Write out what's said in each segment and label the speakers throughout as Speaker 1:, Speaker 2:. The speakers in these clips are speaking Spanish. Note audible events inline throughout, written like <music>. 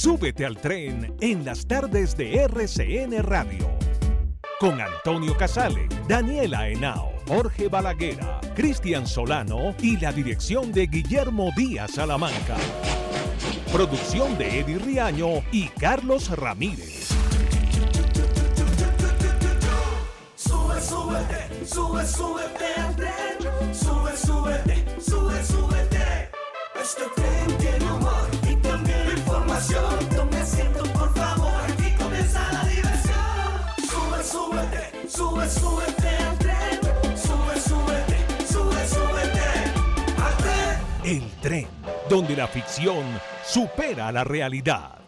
Speaker 1: Súbete al tren en las tardes de RCN Radio. Con Antonio Casale, Daniela Henao, Jorge Balaguera, Cristian Solano y la dirección de Guillermo Díaz Salamanca. Producción de Eddie Riaño y Carlos Ramírez.
Speaker 2: Sube, súbete, sube, súbete al tren. Sube, súbete, sube, súbete. Este tren tiene Sube, súbete, súbete al tren. Sube, súbete, súbete al tren.
Speaker 1: El tren, donde la ficción supera la realidad.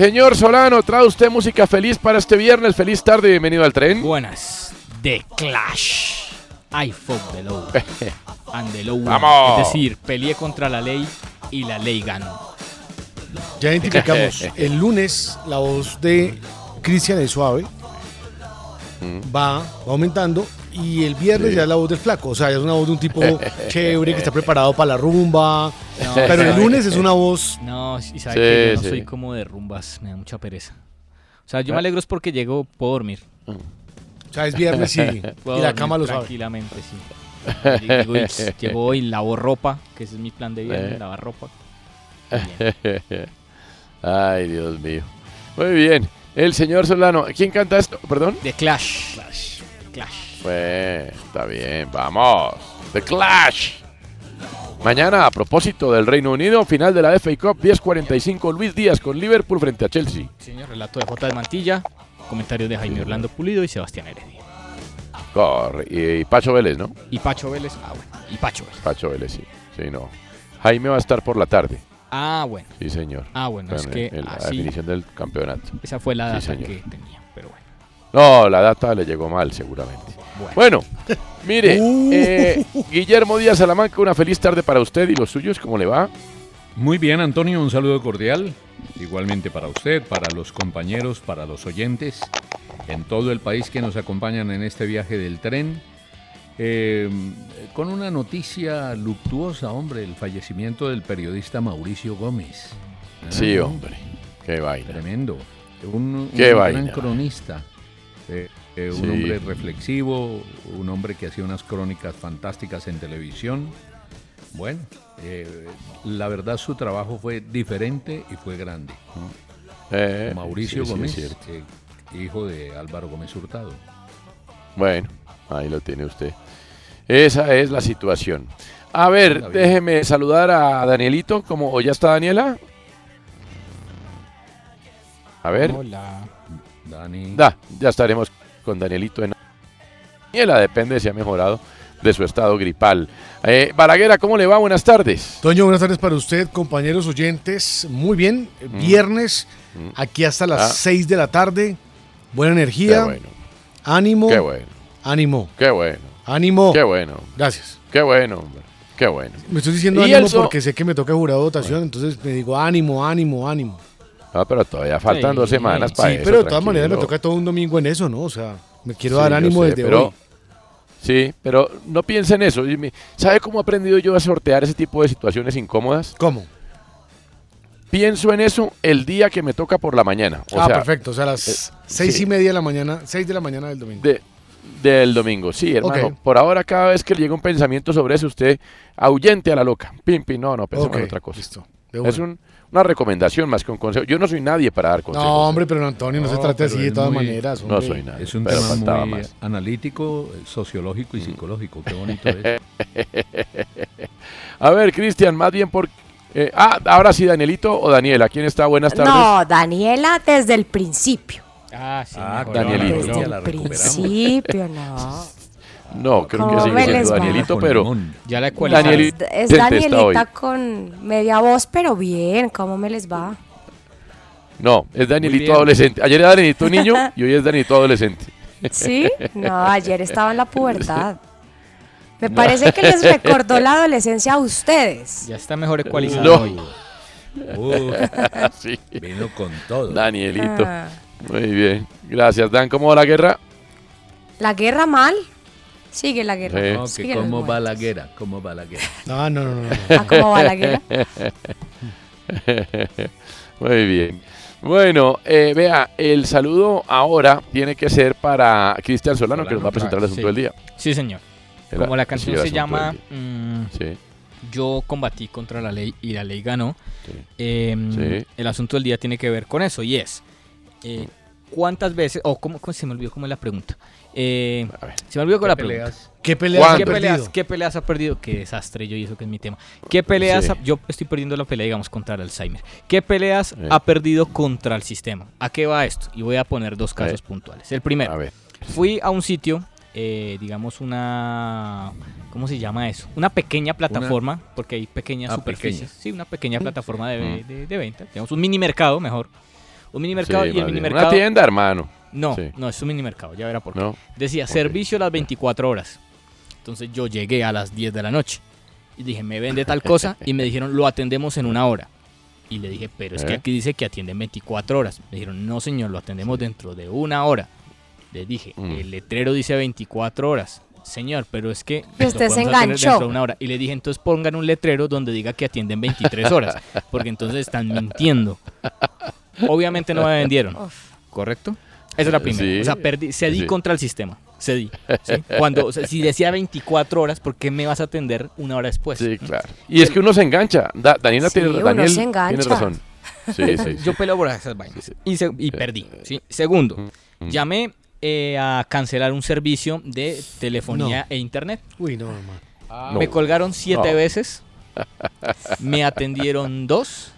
Speaker 3: Señor Solano, trae usted música feliz para este viernes. Feliz tarde, bienvenido al tren.
Speaker 4: Buenas. The Clash. I fought the law. <laughs> And the law.
Speaker 3: Vamos.
Speaker 4: Es decir, peleé contra la ley y la ley ganó.
Speaker 5: Ya identificamos <laughs> el lunes la voz de Cristian el Suave va, va aumentando y el viernes
Speaker 3: Sí.
Speaker 5: ya es la voz del flaco. O sea, ya es una voz de un tipo <laughs> chévere que está preparado para la rumba.
Speaker 4: No,
Speaker 5: pero el lunes es una voz.
Speaker 4: No, y sabe
Speaker 3: Sí,
Speaker 4: que yo no
Speaker 3: sí.
Speaker 4: soy como de rumbas, me da mucha pereza. O sea, yo
Speaker 3: Ah.
Speaker 4: me alegro es porque llego, puedo dormir.
Speaker 5: O sea, es viernes y, <laughs> y la cama lo sabe.
Speaker 4: Tranquilamente, sí. <laughs> Llego y, llego hoy, lavo ropa, que ese es mi plan de viernes,
Speaker 3: Eh.
Speaker 4: lavar ropa. <laughs>
Speaker 3: Ay, Dios mío. Muy bien. El señor Solano. ¿Quién canta esto? Perdón.
Speaker 4: The Clash. Clash.
Speaker 3: Pues, está bien. Vamos. The Clash. Mañana, a propósito del Reino Unido, final de la FA Cup 10:45, Luis Díaz con Liverpool frente a Chelsea.
Speaker 4: Señor, relato de J de Mantilla, comentarios de Jaime Orlando Pulido y Sebastián Heredia.
Speaker 3: Corre. Y, y Pacho Vélez, ¿no?
Speaker 4: Y Pacho Vélez, ah bueno, y Pacho Vélez.
Speaker 3: Pacho Vélez, sí. Sí, no. Jaime va a estar por la tarde.
Speaker 4: Ah, bueno,
Speaker 3: Sí, señor.
Speaker 4: ah, bueno, es que
Speaker 3: el- la
Speaker 4: así,
Speaker 3: definición del campeonato.
Speaker 4: esa fue la data que tenía, pero bueno.
Speaker 3: No, la data le llegó mal, seguramente.
Speaker 4: Bueno.
Speaker 3: Bueno, <laughs> mire,
Speaker 5: Uh.
Speaker 3: eh, Guillermo Díaz Salamanca, una feliz tarde para usted y los suyos, ¿cómo le va?
Speaker 6: Muy bien, Antonio, un saludo cordial. Igualmente para usted, para los compañeros, para los oyentes en todo el país que nos acompañan en este viaje del tren. Eh, con una noticia luctuosa, hombre, el fallecimiento del periodista Mauricio Gómez. Ah,
Speaker 3: Sí, hombre, qué vaina.
Speaker 6: Tremendo. Un, un
Speaker 3: Qué
Speaker 6: gran
Speaker 3: vaina.
Speaker 6: cronista. eh, eh, un
Speaker 3: Sí.
Speaker 6: hombre reflexivo, un hombre que hacía unas crónicas fantásticas en televisión. Bueno, eh, la verdad su trabajo fue diferente y fue grande.
Speaker 3: Eh,
Speaker 6: Mauricio
Speaker 3: sí, sí,
Speaker 6: Gómez, eh, hijo de Álvaro Gómez Hurtado.
Speaker 3: Bueno, ahí lo tiene usted. Esa es la situación. A ver, déjeme saludar a Danielito, como o ya está Daniela. A ver,
Speaker 4: Hola.
Speaker 6: Dani.
Speaker 3: da, ya estaremos con Danielito en Daniela, depende si ha mejorado de su estado gripal. Eh, Balaguera, ¿cómo le va? Buenas tardes.
Speaker 5: Toño, buenas tardes para usted, compañeros oyentes. Muy bien, eh, viernes,
Speaker 3: Mm.
Speaker 5: aquí hasta las
Speaker 3: Ah.
Speaker 5: 6 de la tarde. Buena
Speaker 3: Qué
Speaker 5: energía,
Speaker 3: bueno,
Speaker 5: ánimo,
Speaker 3: qué bueno,
Speaker 5: ánimo,
Speaker 3: qué bueno,
Speaker 5: ánimo.
Speaker 3: qué bueno,
Speaker 5: Gracias.
Speaker 3: qué bueno, hombre, qué bueno.
Speaker 5: Me estoy diciendo ánimo porque sé que me toca jurar votación, entonces me digo ánimo, ánimo, ánimo.
Speaker 3: No, pero todavía faltan dos
Speaker 4: Sí,
Speaker 3: semanas
Speaker 5: Sí,
Speaker 3: para eso.
Speaker 5: pero de todas maneras me toca todo un domingo en eso, ¿no? O sea, me quiero
Speaker 3: Sí,
Speaker 5: dar ánimo
Speaker 3: sé,
Speaker 5: desde
Speaker 3: pero-
Speaker 5: hoy.
Speaker 3: Sí, pero no piense en eso. ¿Sabe cómo he aprendido yo a sortear ese tipo de situaciones incómodas?
Speaker 5: ¿Cómo?
Speaker 3: Pienso en eso el día que me toca por la mañana. O
Speaker 5: ah,
Speaker 3: sea,
Speaker 5: perfecto. O sea, a las
Speaker 3: eh,
Speaker 5: seis
Speaker 3: sí.
Speaker 5: y media de la mañana, seis de la mañana del domingo.
Speaker 3: de- del domingo. Sí, hermano. Por ahora, cada vez que le llega un pensamiento sobre eso, usted ahuyente a la loca. Pim, pim, no, no, pensemos en otra cosa.
Speaker 5: Listo. de
Speaker 3: Es un- una recomendación más que un consejo. Yo no soy nadie para dar consejos.
Speaker 5: No, hombre, pero Antonio, no, se
Speaker 6: No,
Speaker 5: trate así de todas
Speaker 6: muy-
Speaker 5: maneras.
Speaker 3: No soy nadie.
Speaker 6: Es un
Speaker 3: pero
Speaker 6: tema muy
Speaker 3: más.
Speaker 6: analítico, eh, sociológico y psicológico. Qué bonito es. <laughs>
Speaker 3: A ver, Cristian, más bien por... eh, ah, ahora sí, Danielito o Daniela. ¿Quién está? Buenas tardes.
Speaker 7: No, Daniela desde el principio.
Speaker 4: Ah, sí,
Speaker 6: Ah.
Speaker 3: Danielito.
Speaker 6: Desde
Speaker 7: el
Speaker 6: recuperamos.
Speaker 7: principio, no. <laughs>
Speaker 3: No, creo que
Speaker 7: ¿Cómo
Speaker 3: sigue
Speaker 7: me
Speaker 3: siendo? Danielito, pero...
Speaker 4: Ya la.
Speaker 3: Daniel-
Speaker 7: es Danielita con media voz, pero bien. ¿Cómo me les va?
Speaker 3: No, es Danielito adolescente. Ayer era Danielito <laughs> niño y hoy es Danielito adolescente.
Speaker 7: ¿Sí? No, ayer estaba en la pubertad. Me parece que les <laughs> recordó la adolescencia a ustedes.
Speaker 4: Ya está mejor ecualizado
Speaker 3: No.
Speaker 4: hoy.
Speaker 6: Uh, <laughs>
Speaker 3: sí,
Speaker 6: vino con todo.
Speaker 3: Danielito.
Speaker 7: Ah,
Speaker 3: Muy bien. Gracias, Dan. ¿Cómo va la guerra?
Speaker 7: ¿La guerra mal? Sigue la guerra.
Speaker 3: Sí.
Speaker 6: No, que
Speaker 7: Sigue los
Speaker 6: ¿Cómo va la guerra? ¿Cómo va la guerra? <laughs>
Speaker 5: No, no, no, no. no. <laughs>
Speaker 7: Ah, ¿Cómo va la guerra? <laughs>
Speaker 3: Muy bien. Bueno, eh, vea, el saludo ahora tiene que ser para Cristian Solano, que nos va a presentar el asunto
Speaker 4: Sí.
Speaker 3: del día.
Speaker 4: Sí, señor.
Speaker 3: El-
Speaker 4: Como la canción se
Speaker 3: asunto
Speaker 4: llama mm,
Speaker 3: Sí,
Speaker 4: Yo combatí contra la ley y la ley ganó.
Speaker 3: sí.
Speaker 4: Em,
Speaker 3: Sí.
Speaker 4: El asunto del día tiene que ver con eso y es eh, ¿cuántas veces o cómo, cómo se me olvidó cómo es la pregunta? Eh,
Speaker 3: A ver.
Speaker 4: se me olvidó con la
Speaker 6: ¿Qué
Speaker 4: pregunta.
Speaker 6: peleas?
Speaker 5: ¿Qué peleas
Speaker 4: ¿Qué peleas, ¿Qué peleas ha perdido? Qué desastre yo y eso que es mi tema. ¿Qué peleas
Speaker 3: Sí.
Speaker 4: ha- yo estoy perdiendo la pelea digamos contra el Alzheimer? ¿Qué peleas ha perdido contra el sistema? ¿A qué va esto? Y voy a poner dos casos
Speaker 3: Eh.
Speaker 4: puntuales. El primero,
Speaker 3: A ver.
Speaker 4: fui a un sitio, eh, digamos una, ¿cómo se llama eso? Una pequeña plataforma, porque hay pequeñas
Speaker 6: Ah,
Speaker 4: superficies.
Speaker 6: pequeña.
Speaker 4: Sí, una pequeña plataforma de,
Speaker 3: Mm.
Speaker 4: de- de venta. Digamos un mini mercado, mejor. Un mini mercado
Speaker 3: Sí,
Speaker 4: y el mini mercado.
Speaker 3: Una tienda, hermano.
Speaker 4: No,
Speaker 3: Sí.
Speaker 4: no, es un mini mercado, ya verá por qué.
Speaker 3: ¿No?
Speaker 4: Decía,
Speaker 3: Ok.
Speaker 4: servicio las 24 horas. Entonces yo llegué a las 10 de la noche y dije, me vende tal cosa <laughs> y me dijeron, lo atendemos en una hora. Y le dije, pero es que
Speaker 3: ¿Eh?
Speaker 4: aquí dice que atienden 24 horas. Me dijeron, no señor, lo atendemos dentro de una hora. Le dije,
Speaker 3: Mm.
Speaker 4: el letrero dice 24 horas. Señor, pero es que...
Speaker 7: Y usted se enganchó.
Speaker 4: dentro de una hora. Y le dije, entonces pongan un letrero donde diga que atienden 23 horas. Porque entonces están mintiendo. Obviamente no me vendieron. ¿Correcto? Esa es la primera.
Speaker 3: Sí.
Speaker 4: O sea, perdí, cedí
Speaker 3: Sí.
Speaker 4: contra el sistema. Cedí. ¿sí? <laughs> Cuando, o sea, si decía 24 horas, ¿por qué me vas a atender una hora después?
Speaker 3: Sí, claro. Y es que uno se engancha. Da- Daniela
Speaker 7: Sí,
Speaker 3: tiene,
Speaker 7: uno
Speaker 3: Daniel
Speaker 7: se
Speaker 3: tiene
Speaker 7: engancha.
Speaker 3: razón. Sí, sí, sí.
Speaker 4: Yo peleo por esas vainas. Y, se- y perdí. ¿sí? Segundo,
Speaker 3: Mm.
Speaker 4: llamé eh, a cancelar un servicio de telefonía e internet.
Speaker 5: Uy, no.
Speaker 4: Me colgaron siete
Speaker 3: No.
Speaker 4: veces <laughs> Me atendieron dos.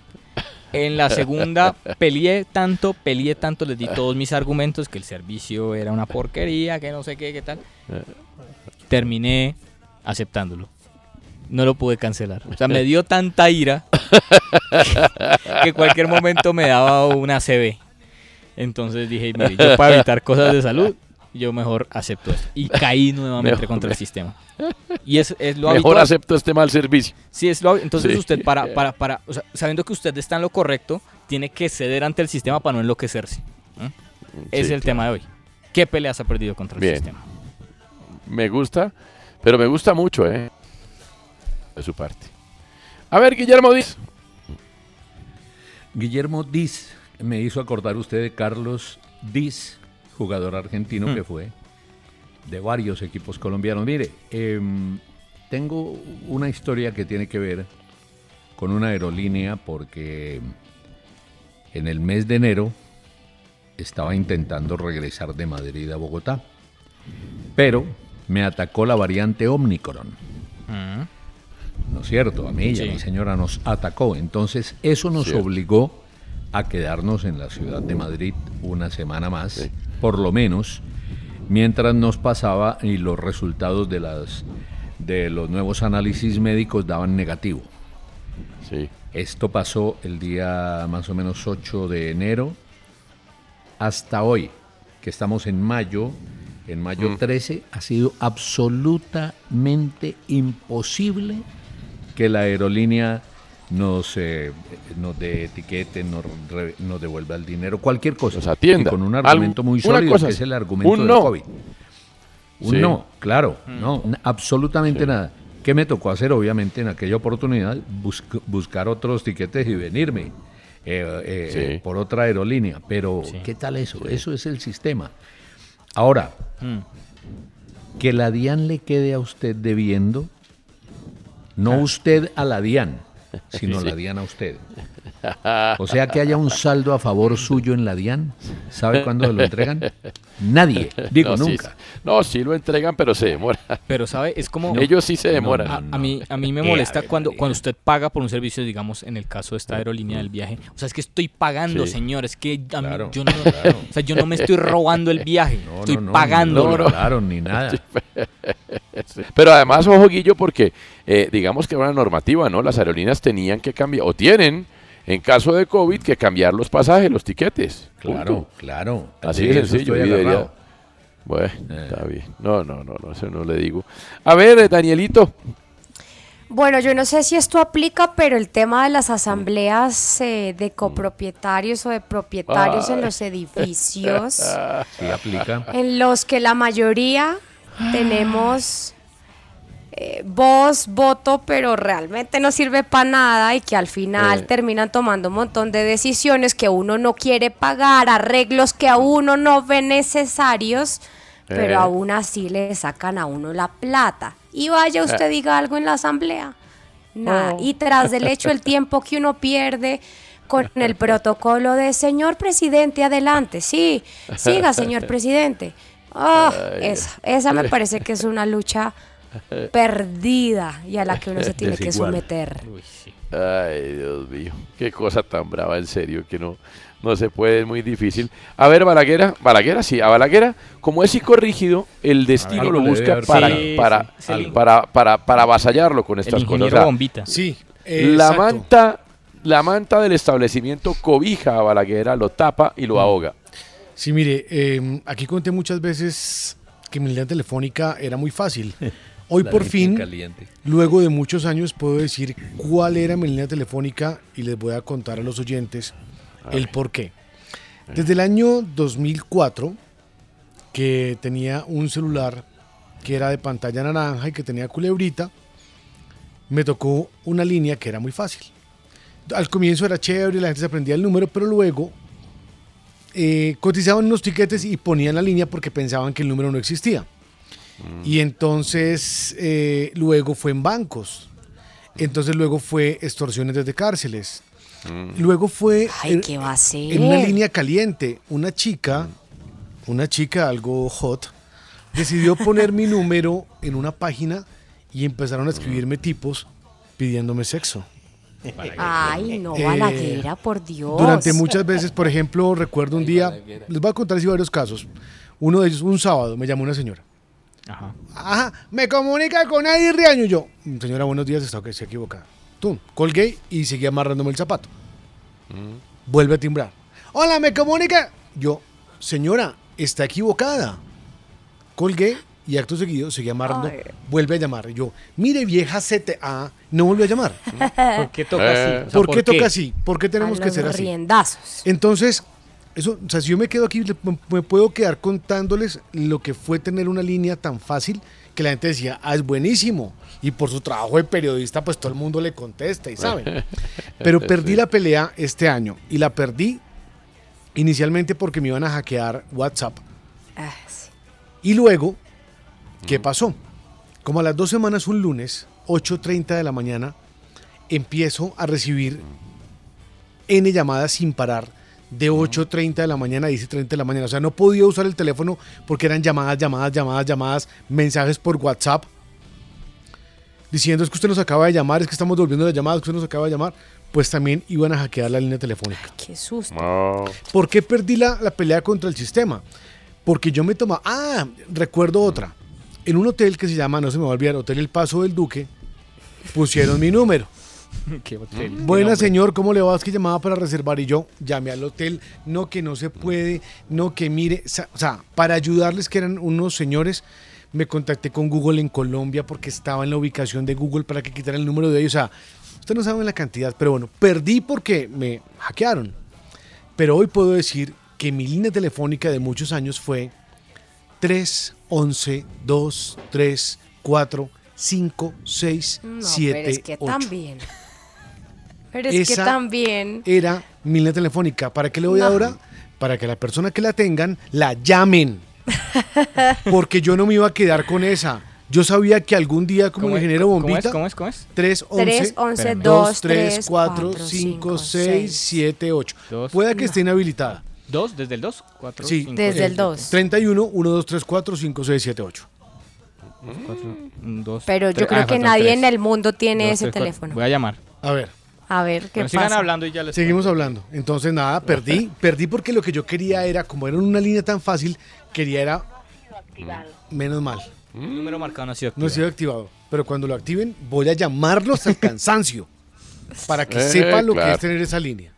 Speaker 4: En la segunda peleé tanto, peleé tanto, les di todos mis argumentos, que el servicio era una porquería, que no sé qué, qué tal. Terminé aceptándolo. No lo pude cancelar. O sea, me dio tanta ira que cualquier momento me daba una CB. Entonces dije, mire, yo para evitar cosas de salud, yo mejor acepto esto. Y caí <laughs> nuevamente
Speaker 3: Mejor-
Speaker 4: contra el sistema. Y es, es lo
Speaker 3: Mejor
Speaker 4: habitual.
Speaker 3: acepto este mal servicio.
Speaker 4: Sí, es lo, entonces
Speaker 3: Sí.
Speaker 4: usted para, para, para, o sea, sabiendo que usted está en lo correcto, tiene que ceder ante el sistema para no enloquecerse. ¿eh? Ese es el tema de hoy. ¿Qué peleas ha perdido contra el
Speaker 3: Bien.
Speaker 4: sistema?
Speaker 3: Me gusta, pero me gusta mucho, ¿eh? De su parte. A ver, Guillermo Díaz.
Speaker 6: Guillermo Diz, me hizo acordar usted de Carlos Diz, jugador argentino
Speaker 4: Mm.
Speaker 6: que fue de varios equipos colombianos. Mire, em, tengo una historia que tiene que ver con una aerolínea porque en el mes de enero estaba intentando regresar de Madrid a Bogotá, pero me atacó la variante Omicron. ¿No es cierto? A mí y a mi señora nos atacó. Entonces, eso nos obligó a quedarnos en la ciudad de Madrid una semana más, por lo menos, mientras nos pasaba y los resultados de, las, de los nuevos análisis médicos daban negativo.
Speaker 3: Sí.
Speaker 6: Esto pasó el día más o menos 8 de enero hasta hoy, que estamos en mayo. En mayo
Speaker 3: Mm.
Speaker 6: 13 ha sido absolutamente imposible que la aerolínea nos, eh, nos dé etiquete, nos, re- nos devuelva el dinero, cualquier cosa.
Speaker 3: Nos atienda.
Speaker 6: Y con un argumento muy sólido,
Speaker 3: cosa,
Speaker 6: que es el argumento
Speaker 3: un
Speaker 6: del
Speaker 3: no.
Speaker 6: COVID. Un
Speaker 3: Sí.
Speaker 6: no, claro, no, n- absolutamente
Speaker 3: Sí.
Speaker 6: nada. ¿Qué me tocó hacer? Obviamente en aquella oportunidad busc- buscar otros tiquetes y venirme eh, eh,
Speaker 3: Sí.
Speaker 6: eh, por otra aerolínea. Pero
Speaker 4: Sí.
Speaker 6: ¿qué tal eso? Eso es el sistema. Ahora,
Speaker 4: Mm.
Speaker 6: que la DIAN le quede a usted debiendo, no usted a la DIAN, sino
Speaker 3: Sí.
Speaker 6: la DIAN a usted. O sea que haya un saldo a favor suyo en la DIAN. ¿Sabe cuándo se lo entregan? Nadie, digo
Speaker 3: No,
Speaker 6: nunca.
Speaker 3: sí. no, sí lo entregan, pero se demora.
Speaker 4: Pero, ¿sabe? Es como...
Speaker 3: Ellos sí se demoran.
Speaker 4: A, a mí, a mí me
Speaker 6: Eh,
Speaker 4: molesta cuando, cuando usted paga por un servicio, digamos, en el caso de esta aerolínea del viaje. O sea, es que estoy pagando,
Speaker 3: Sí.
Speaker 4: señor. Es que a mí-
Speaker 6: Claro,
Speaker 4: yo, no,
Speaker 6: claro.
Speaker 4: o sea, yo no me estoy robando el viaje.
Speaker 6: No,
Speaker 4: estoy
Speaker 6: no, no,
Speaker 4: pagando.
Speaker 6: No, no, claro, ni nada.
Speaker 3: Pero además, ojo, Guillo, porque eh, digamos que era una normativa, ¿no? Las aerolíneas tenían que cambiar, o tienen, en caso de COVID, que cambiar los pasajes, los tiquetes.
Speaker 6: Claro,
Speaker 3: Punto.
Speaker 6: claro.
Speaker 3: Así
Speaker 6: Sí,
Speaker 3: de sencillo. debería-. Bueno,
Speaker 6: Eh.
Speaker 3: está bien. No, no, no, no, eso no le digo. A ver, eh, Danielito.
Speaker 7: Bueno, yo no sé si esto aplica, pero el tema de las asambleas eh, de copropietarios o de propietarios en los edificios, <laughs>
Speaker 6: Sí aplica.
Speaker 7: en los que la mayoría tenemos eh, voz, voto, pero realmente no sirve para nada y que al final
Speaker 3: Eh.
Speaker 7: terminan tomando un montón de decisiones que uno no quiere pagar, arreglos que a uno no ve necesarios, pero
Speaker 3: Eh.
Speaker 7: aún así le sacan a uno la plata. Y vaya usted
Speaker 3: Eh.
Speaker 7: diga algo en la asamblea. Nada.
Speaker 3: Oh.
Speaker 7: Y tras del hecho el tiempo que uno pierde con el protocolo de señor presidente, adelante. Sí, siga, señor <laughs> presidente.
Speaker 3: Ay.
Speaker 7: esa, esa me parece que es una lucha perdida y a la que uno se <laughs> tiene que someter.
Speaker 4: Uy, sí.
Speaker 3: Ay, Dios mío. Qué cosa tan brava, en serio, que no, no se puede, es muy difícil. A ver, Balaguera, Balaguera, sí, a Balaguera, como es psicorrígido, el destino lo busca para, para,
Speaker 4: Sí, sí, sí.
Speaker 3: para, para, para avasallarlo con
Speaker 4: El
Speaker 3: estas cosas.
Speaker 4: ingeniero
Speaker 3: O sea,
Speaker 4: Bombita.
Speaker 5: Sí.
Speaker 3: la
Speaker 5: exacto.
Speaker 3: manta, la manta del establecimiento cobija a Balaguera, lo tapa y lo ahoga.
Speaker 5: Sí, mire, eh, aquí conté muchas veces que mi línea telefónica era muy fácil. <laughs> Hoy
Speaker 6: La
Speaker 5: por fin,
Speaker 6: caliente.
Speaker 5: luego de muchos años, puedo decir cuál era mi línea telefónica y les voy a contar a los oyentes el por qué. Desde el año 2004, que tenía un celular que era de pantalla naranja y que tenía culebrita, me tocó una línea que era muy fácil. Al comienzo era chévere, la gente se aprendía el número, pero luego eh, cotizaban unos tiquetes y ponían la línea porque pensaban que el número no existía. Y entonces eh, luego fue en bancos. Entonces luego fue extorsiones desde cárceles. Luego fue
Speaker 7: Ay,
Speaker 5: en-
Speaker 7: ¿qué va a ser?
Speaker 5: en una línea caliente. Una chica, una chica algo hot, decidió poner mi número en una página y empezaron a escribirme tipos pidiéndome sexo.
Speaker 7: Ay, no,
Speaker 5: Eh,
Speaker 7: Balaguera, por Dios.
Speaker 5: Durante muchas veces, por ejemplo, recuerdo un día, les voy a contar así varios casos. Uno de ellos, un sábado, me llamó una señora.
Speaker 4: Ajá.
Speaker 5: Ajá, me comunica con Adi Riaño. Yo, señora, buenos días, está que se equivocada. Tú, colgué y seguí amarrándome el zapato. Vuelve a timbrar. Hola, me comunica. Yo, señora, está equivocada. Colgué y acto seguido seguí amarrando.
Speaker 7: Ay.
Speaker 5: Vuelve a llamar. Y yo, mire, vieja CTA, no volvió a llamar. <laughs>
Speaker 4: ¿Por qué toca así? O sea,
Speaker 5: ¿Por qué toca así? ¿Por qué tenemos
Speaker 7: A
Speaker 5: que ser así?
Speaker 7: riendazos.
Speaker 5: Entonces, eso, o sea, si yo me quedo aquí, me- me puedo quedar contándoles lo que fue tener una línea tan fácil que la gente decía, ah, es buenísimo. Y por su trabajo de periodista, pues todo el mundo le contesta y saben. <laughs> Pero perdí la pelea este año y la perdí inicialmente porque me iban a hackear WhatsApp.
Speaker 7: Ah, sí.
Speaker 5: Y luego, ¿qué pasó? Como a las dos semanas, un lunes, 8.30 de la mañana, empiezo a recibir N llamadas sin parar de 8.30 de la mañana a 10.30 de la mañana. O sea, no podía usar el teléfono porque eran llamadas, llamadas, llamadas, llamadas, mensajes por WhatsApp diciendo es que usted nos acaba de llamar, es que estamos devolviendo las llamadas, que usted nos acaba de llamar. Pues también iban a hackear la línea telefónica.
Speaker 7: Qué susto.
Speaker 3: No.
Speaker 5: ¿Por qué perdí la, la pelea contra el sistema? Porque yo me tomaba. Ah, recuerdo otra. En un hotel que se llama, no se me va a olvidar, Hotel El Paso del Duque, pusieron mi número. <laughs>
Speaker 4: ¿Qué hotel? ¿Qué
Speaker 5: Buena
Speaker 4: nombre?
Speaker 5: señor, ¿cómo le va? Es que llamaba para reservar y yo llamé al hotel. No, que no se puede, no, que mire. O sea, para ayudarles, que eran unos señores, me contacté con Google en Colombia porque estaba en la ubicación de Google para que quitaran el número de ellos. O sea, ustedes no saben la cantidad, pero bueno, perdí porque me hackearon. Pero hoy puedo decir que mi línea telefónica de muchos años fue 3 11 2 3 4 5 6
Speaker 7: No,
Speaker 5: 7
Speaker 7: pero es que
Speaker 5: 8.
Speaker 7: también. Pero es que
Speaker 5: Esa-
Speaker 7: también.
Speaker 5: Era mi línea telefónica. ¿Para qué le voy
Speaker 7: No.
Speaker 5: ahora? Para que la persona que la tengan la llamen. <laughs> Porque yo no me iba a quedar con esa. Yo sabía que algún día como
Speaker 4: ¿Cómo
Speaker 5: ingeniero. Bombita
Speaker 4: ¿Cómo es? ¿Cómo es?
Speaker 5: 3, 11,
Speaker 7: 3, 11,
Speaker 4: Espérame.
Speaker 7: 2,
Speaker 5: 3,
Speaker 7: 3,
Speaker 5: 4, 5, 6, 7, 8.
Speaker 4: Dos.
Speaker 5: Pueda que esté inhabilitada.
Speaker 4: ¿Dos? ¿Desde el dos? ¿Cuatro?
Speaker 5: Sí.
Speaker 4: cinco,
Speaker 7: Desde
Speaker 4: seis,
Speaker 7: el 2.
Speaker 5: 31, 1, 2, 3, 4, 5, 6, 7, 8.
Speaker 4: cuatro, un, dos,
Speaker 7: Pero yo creo
Speaker 4: Ah,
Speaker 7: que nadie
Speaker 4: tres.
Speaker 7: en el mundo tiene
Speaker 4: Dos,
Speaker 7: ese teléfono.
Speaker 4: Voy a llamar.
Speaker 5: A ver,
Speaker 7: A ver qué
Speaker 4: Bueno, sigan
Speaker 7: pasa.
Speaker 4: hablando y ya les
Speaker 5: seguimos hablando. Entonces, nada, perdí. <laughs> Perdí porque lo que yo quería era, como era una línea tan fácil, quería era menos mal.
Speaker 4: El número marcado no ha sido
Speaker 5: No ha
Speaker 4: activado.
Speaker 5: sido activado. Pero cuando lo activen, voy a llamarlos al <laughs> cansancio. para que
Speaker 3: Eh,
Speaker 5: sepan lo que es tener esa línea.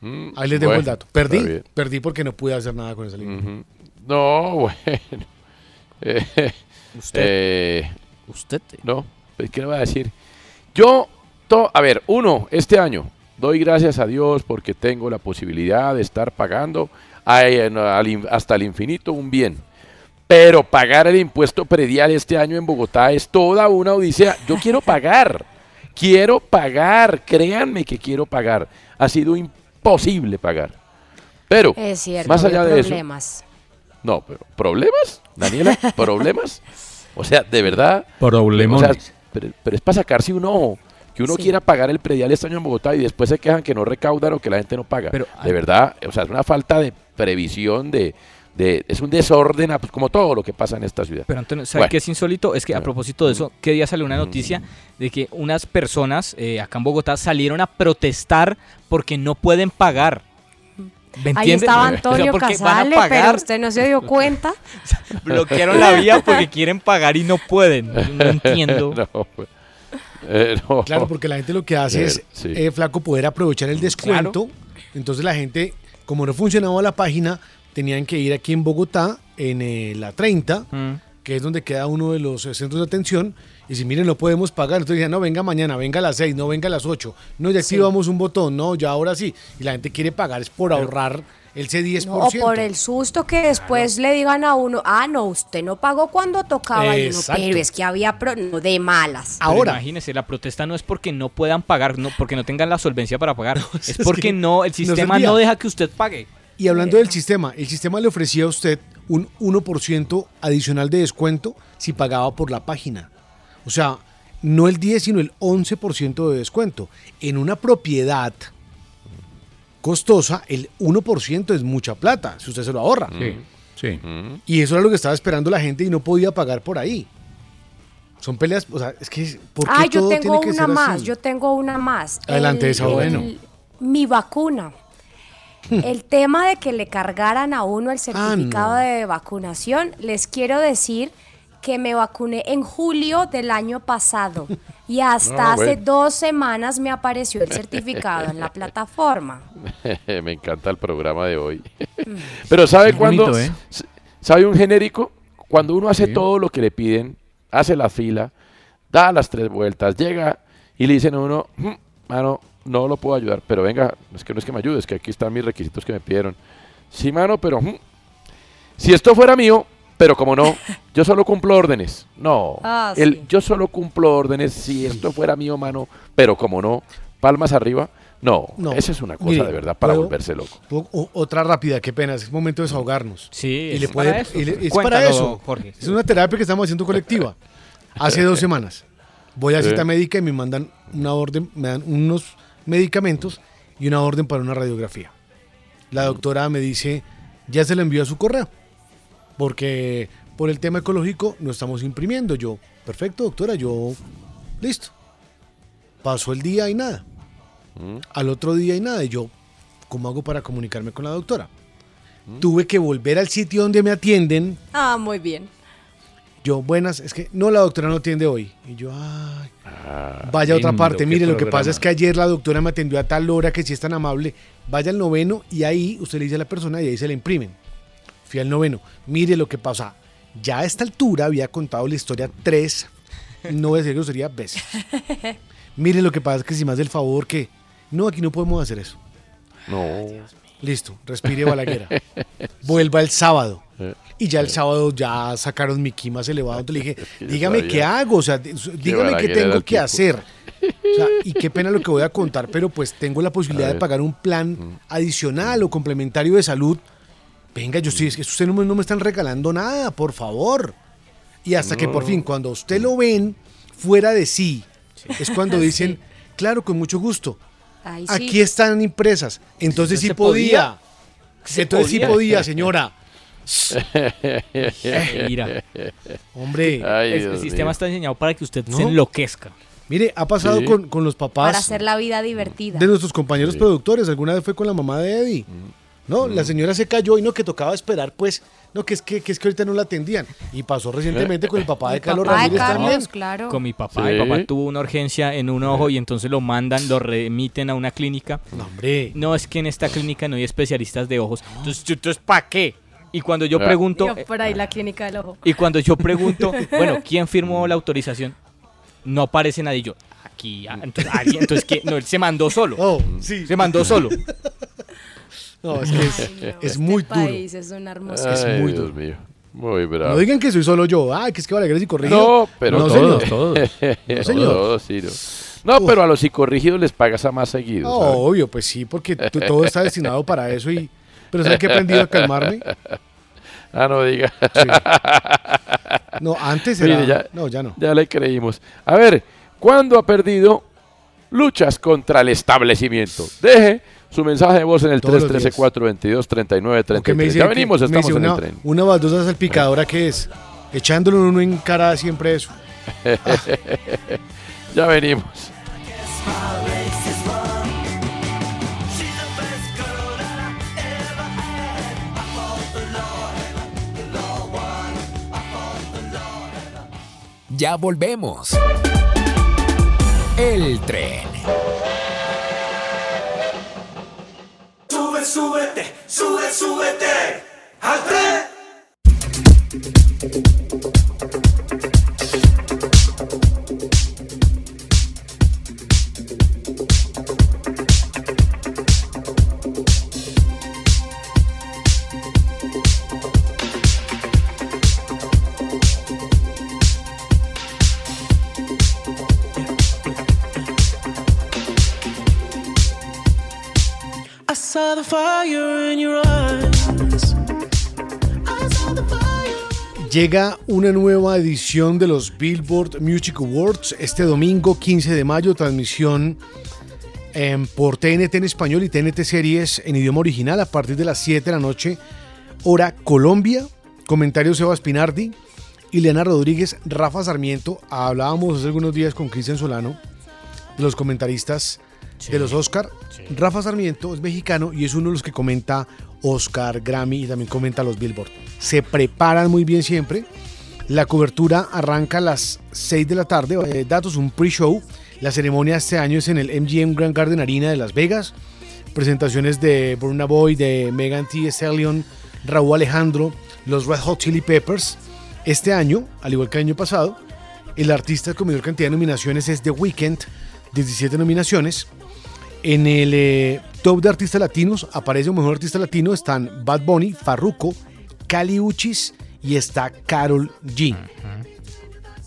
Speaker 3: Mm,
Speaker 5: Ahí les dejo
Speaker 3: bueno,
Speaker 5: el dato. Perdí, perdí porque no pude hacer nada con esa línea.
Speaker 3: No, bueno. Eh, <laughs>
Speaker 4: Usted.
Speaker 3: eh,
Speaker 4: Usted.
Speaker 3: no, pues, ¿qué le voy a decir? Yo, to- a ver, uno, este año, doy gracias a Dios porque tengo la posibilidad de estar pagando hasta el infinito un bien. Pero pagar el impuesto predial este año en Bogotá es toda una odisea. Yo quiero pagar, quiero pagar, créanme que quiero pagar. Ha sido imposible pagar. Pero,
Speaker 7: Es cierto,
Speaker 3: más allá de eso,
Speaker 7: problemas.
Speaker 3: no, pero ¿problemas? Daniela, ¿problemas? O sea, de verdad.
Speaker 6: Problemones.
Speaker 3: O sea, pero, pero es para sacarse un ojo. Que uno
Speaker 7: Sí.
Speaker 3: quiera pagar el predial este año en Bogotá y después se quejan que no recaudan o que la gente no paga.
Speaker 4: Pero,
Speaker 3: de verdad, o sea, es una falta de previsión, de, de es un desorden, pues, como todo lo que pasa en esta ciudad.
Speaker 4: Pero Antonio, ¿sabes
Speaker 3: Bueno.
Speaker 4: qué es insólito? Es que a propósito de eso, ¿qué día salió una noticia de que unas personas eh, acá en Bogotá salieron a protestar porque no pueden pagar? ¿Me
Speaker 7: Ahí estaba
Speaker 4: O sea,
Speaker 7: Antonio Casale, pero usted no se dio cuenta. <laughs>
Speaker 4: bloquearon la vía porque quieren pagar y no pueden. Yo No <laughs> entiendo.
Speaker 3: no, pues, eh, no.
Speaker 5: Claro, porque la gente lo que hace es,
Speaker 3: Sí.
Speaker 5: eh, flaco, poder aprovechar el descuento. Entonces la gente, como no funcionaba la página, tenían que ir aquí en Bogotá, en eh, la 30,
Speaker 4: Mm.
Speaker 5: que es donde queda uno de los eh, centros de atención, y si miren, no podemos pagar. Entonces decían, no, venga mañana, venga a las 6, no venga a las 8. No, ya activamos un botón, no, ya ahora sí. Y la gente quiere pagar, es por ahorrar el C10%.
Speaker 7: No, o por el susto que después le digan a uno, ah, no, usted no pagó cuando tocaba. Y uno, pero es que había pro- no, de malas.
Speaker 4: Pero
Speaker 5: Ahora,
Speaker 4: imagínese, la protesta no es porque no puedan pagar, no, porque no tengan la solvencia para pagar. <laughs> es
Speaker 5: es
Speaker 4: porque
Speaker 5: que
Speaker 4: no, el
Speaker 5: no
Speaker 4: sistema
Speaker 5: servía.
Speaker 4: no deja que usted pague.
Speaker 5: Y hablando del sistema, el sistema le ofrecía a usted un 1% adicional de descuento si pagaba por la página. O sea, no el 10, sino el 11% de descuento. En una propiedad costosa, el 1% es mucha plata, si usted se lo ahorra.
Speaker 6: Sí, sí.
Speaker 5: Y eso era lo que estaba esperando la gente y no podía pagar por ahí. Son peleas, o sea, es que ¿por qué
Speaker 7: Ay, yo
Speaker 5: todo
Speaker 7: tengo
Speaker 5: tiene que
Speaker 7: una
Speaker 5: ser
Speaker 7: más,
Speaker 5: así?
Speaker 7: yo tengo una más.
Speaker 5: Adelante,
Speaker 7: El-
Speaker 5: esa bueno.
Speaker 7: Mi vacuna. <laughs> El tema de que le cargaran a uno el certificado
Speaker 5: Ah, no.
Speaker 7: de vacunación, les quiero decir que me vacuné en julio del año pasado y <laughs> hasta
Speaker 3: No,
Speaker 7: hace
Speaker 3: bueno.
Speaker 7: dos semanas me apareció el certificado en la <laughs> plataforma. <laughs>
Speaker 3: Me encanta el programa de hoy. Pero ¿sabe
Speaker 4: bonito, ¿eh?
Speaker 3: s- ¿Sabe un genérico? Cuando uno hace
Speaker 6: Sí.
Speaker 3: todo lo que le piden, hace la fila, da las tres vueltas, llega y le dicen a uno, "Mm, mano, no lo puedo ayudar, pero venga, es que no es que me ayude, es que aquí están mis requisitos que me pidieron. Sí, mano, pero mm, si esto fuera mío, pero como no, yo solo cumplo órdenes. No,
Speaker 7: Ah,
Speaker 3: el,
Speaker 7: sí.
Speaker 3: yo solo cumplo órdenes si esto fuera mío, mano, pero como no, palmas arriba. No,
Speaker 5: No.
Speaker 3: esa es una cosa
Speaker 5: Mire,
Speaker 3: de verdad para
Speaker 5: ¿puedo?
Speaker 3: volverse loco.
Speaker 5: Otra rápida, qué pena, es momento de desahogarnos.
Speaker 4: Sí,
Speaker 5: Y
Speaker 4: es
Speaker 5: le puede-
Speaker 4: para eso.
Speaker 5: y le- es
Speaker 4: Cuéntalo,
Speaker 5: para eso.
Speaker 4: Jorge.
Speaker 5: Es una terapia que estamos haciendo colectiva. Hace dos <laughs> semanas. Voy a
Speaker 3: Sí.
Speaker 5: cita médica y me mandan una orden, me dan unos medicamentos y una orden para una radiografía. La doctora me dice, ya se le envió a su correo. Porque por el tema ecológico no estamos imprimiendo. Yo, perfecto, doctora, yo, listo. Pasó el día y nada. Al otro día y nada. Y yo, ¿cómo hago para comunicarme con la doctora? Tuve que volver al sitio donde me atienden
Speaker 7: Ah, muy bien.
Speaker 5: yo, buenas, es que no, la doctora no atiende hoy. Y yo, ay, vaya a otra parte. Mire, lo que pasa es que ayer la doctora me atendió a tal hora que si es tan amable, vaya al noveno y ahí usted le dice a la persona y ahí se le imprimen. Fui al noveno. Mire lo que pasa. Ya a esta altura había contado la historia tres, no voy a decir grosería, veces. <laughs> Mire lo que pasa es que si más del favor que, no, aquí no podemos hacer eso.
Speaker 3: No.
Speaker 5: Listo, respire Balaguera. Vuelva el sábado. Y ya el sábado ya sacaron mi ki más elevado. Entonces le dije, <laughs> dígame qué hago, o sea, dígame qué
Speaker 3: Balaguer
Speaker 5: tengo que hacer. O sea, y qué pena lo que voy a contar, pero pues tengo la <laughs> posibilidad de pagar un plan adicional o complementario de salud. Venga, yo estoy, es que usted no me, no me están regalando nada, por favor. Y hasta que por fin, cuando usted lo ven fuera de sí, es cuando <laughs> dicen, claro, con mucho gusto.
Speaker 7: Sí.
Speaker 5: Aquí están impresas. Entonces sí
Speaker 4: ¿Se
Speaker 5: podía.
Speaker 4: podía? ¿Se
Speaker 5: Entonces sí
Speaker 4: podía?
Speaker 5: señora. <laughs>
Speaker 4: Mira, <laughs>
Speaker 5: Hombre,
Speaker 3: Ay,
Speaker 4: el, sistema está diseñado para que usted se
Speaker 5: ¿No?
Speaker 4: enloquezca.
Speaker 5: mire, ha pasado
Speaker 3: Sí.
Speaker 5: con, con los papás
Speaker 7: Para hacer la vida divertida.
Speaker 5: de nuestros compañeros
Speaker 3: Sí.
Speaker 5: productores. Alguna vez fue con la mamá de Eddie. No, la señora se cayó y no, que tocaba esperar, pues. No, que es que, que es que ahorita no la atendían. Y pasó recientemente con el papá de
Speaker 7: El
Speaker 5: Carlos
Speaker 7: papá de
Speaker 5: Ramírez
Speaker 7: Carlos,
Speaker 5: también.
Speaker 7: claro.
Speaker 4: Con mi papá,
Speaker 3: Sí.
Speaker 4: mi papá tuvo una urgencia en un ojo y entonces lo mandan, lo remiten a una clínica.
Speaker 5: No, hombre.
Speaker 4: No, es que en esta clínica no hay especialistas de ojos. Entonces, entonces ¿para qué? Y cuando yo pregunto,
Speaker 7: Yo por ahí la clínica del ojo.
Speaker 4: y cuando yo pregunto, <laughs> bueno, ¿quién firmó la autorización? No aparece nadie. Yo, aquí, ah, entonces, alguien, entonces, ¿qué? No, él se mandó solo.
Speaker 5: Oh, sí.
Speaker 4: Se mandó solo. <laughs>
Speaker 5: No, es que es,
Speaker 7: Ay, no,
Speaker 5: es
Speaker 7: este
Speaker 5: muy duro.
Speaker 7: país es una hermosura.
Speaker 5: es muy
Speaker 3: Dios
Speaker 5: duro.
Speaker 3: mío. Muy bravo.
Speaker 5: No digan que soy solo yo. Ah, que es que Balaguer es corrigido.
Speaker 3: No, pero
Speaker 5: no,
Speaker 6: todos,
Speaker 5: señor.
Speaker 6: todos.
Speaker 5: No, <laughs> señor.
Speaker 3: No, sí, no. No, pero a los psicorrigidos les pagas a más seguido.
Speaker 5: Obvio, pues sí, porque todo está destinado para eso y... Pero ¿sabe que he aprendido a calmarme? <laughs>
Speaker 3: Ah, no diga.
Speaker 5: No, antes era...
Speaker 3: Mire, ya-
Speaker 5: No, ya no.
Speaker 3: Ya le creímos. A ver, ¿cuándo ha perdido luchas contra el establecimiento? Deje su mensaje de voz en el
Speaker 5: Todos los
Speaker 3: 313 422 39
Speaker 5: ¿O qué me
Speaker 3: 33
Speaker 5: dice
Speaker 3: Ya
Speaker 5: que-
Speaker 3: venimos,
Speaker 5: me
Speaker 3: estamos
Speaker 5: dice
Speaker 3: en
Speaker 5: una,
Speaker 3: el tren.
Speaker 5: Una baldosa salpicadora que es echándole uno en cara siempre eso. <laughs>
Speaker 3: Ya venimos.
Speaker 8: Ya volvemos. El tren.
Speaker 2: Sube, súbete, sube, súbete al tren.
Speaker 5: Llega una nueva edición de los Billboard Music Awards este domingo 15 de mayo, transmisión em, por TNT en español y TNT Series en idioma original a partir de las 7 de la noche, hora Colombia. Comentario Sebas Pinardi. Ileana Rodríguez, Rafa Sarmiento. Hablábamos hace algunos días con Cristian Solano, los comentaristas de los Oscar. Rafa Sarmiento es mexicano y es uno de los que comenta Oscar, Grammy y también comenta los Billboard. Se preparan muy bien siempre. La cobertura arranca a las 6 de la tarde. Eh, datos, un pre-show. La ceremonia este año es en el MGM Grand Garden Arena de Las Vegas. Presentaciones de Burna Boy, de Megan Thee Stallion, Raúl Alejandro, los Red Hot Chili Peppers. Este año, al igual que el año pasado, el artista con mayor cantidad de nominaciones es The Weeknd, 17 nominaciones. En el eh, top de artistas latinos aparece un mejor artista latino. Están Bad Bunny, Farruko, Cali Uchis y está Carol G.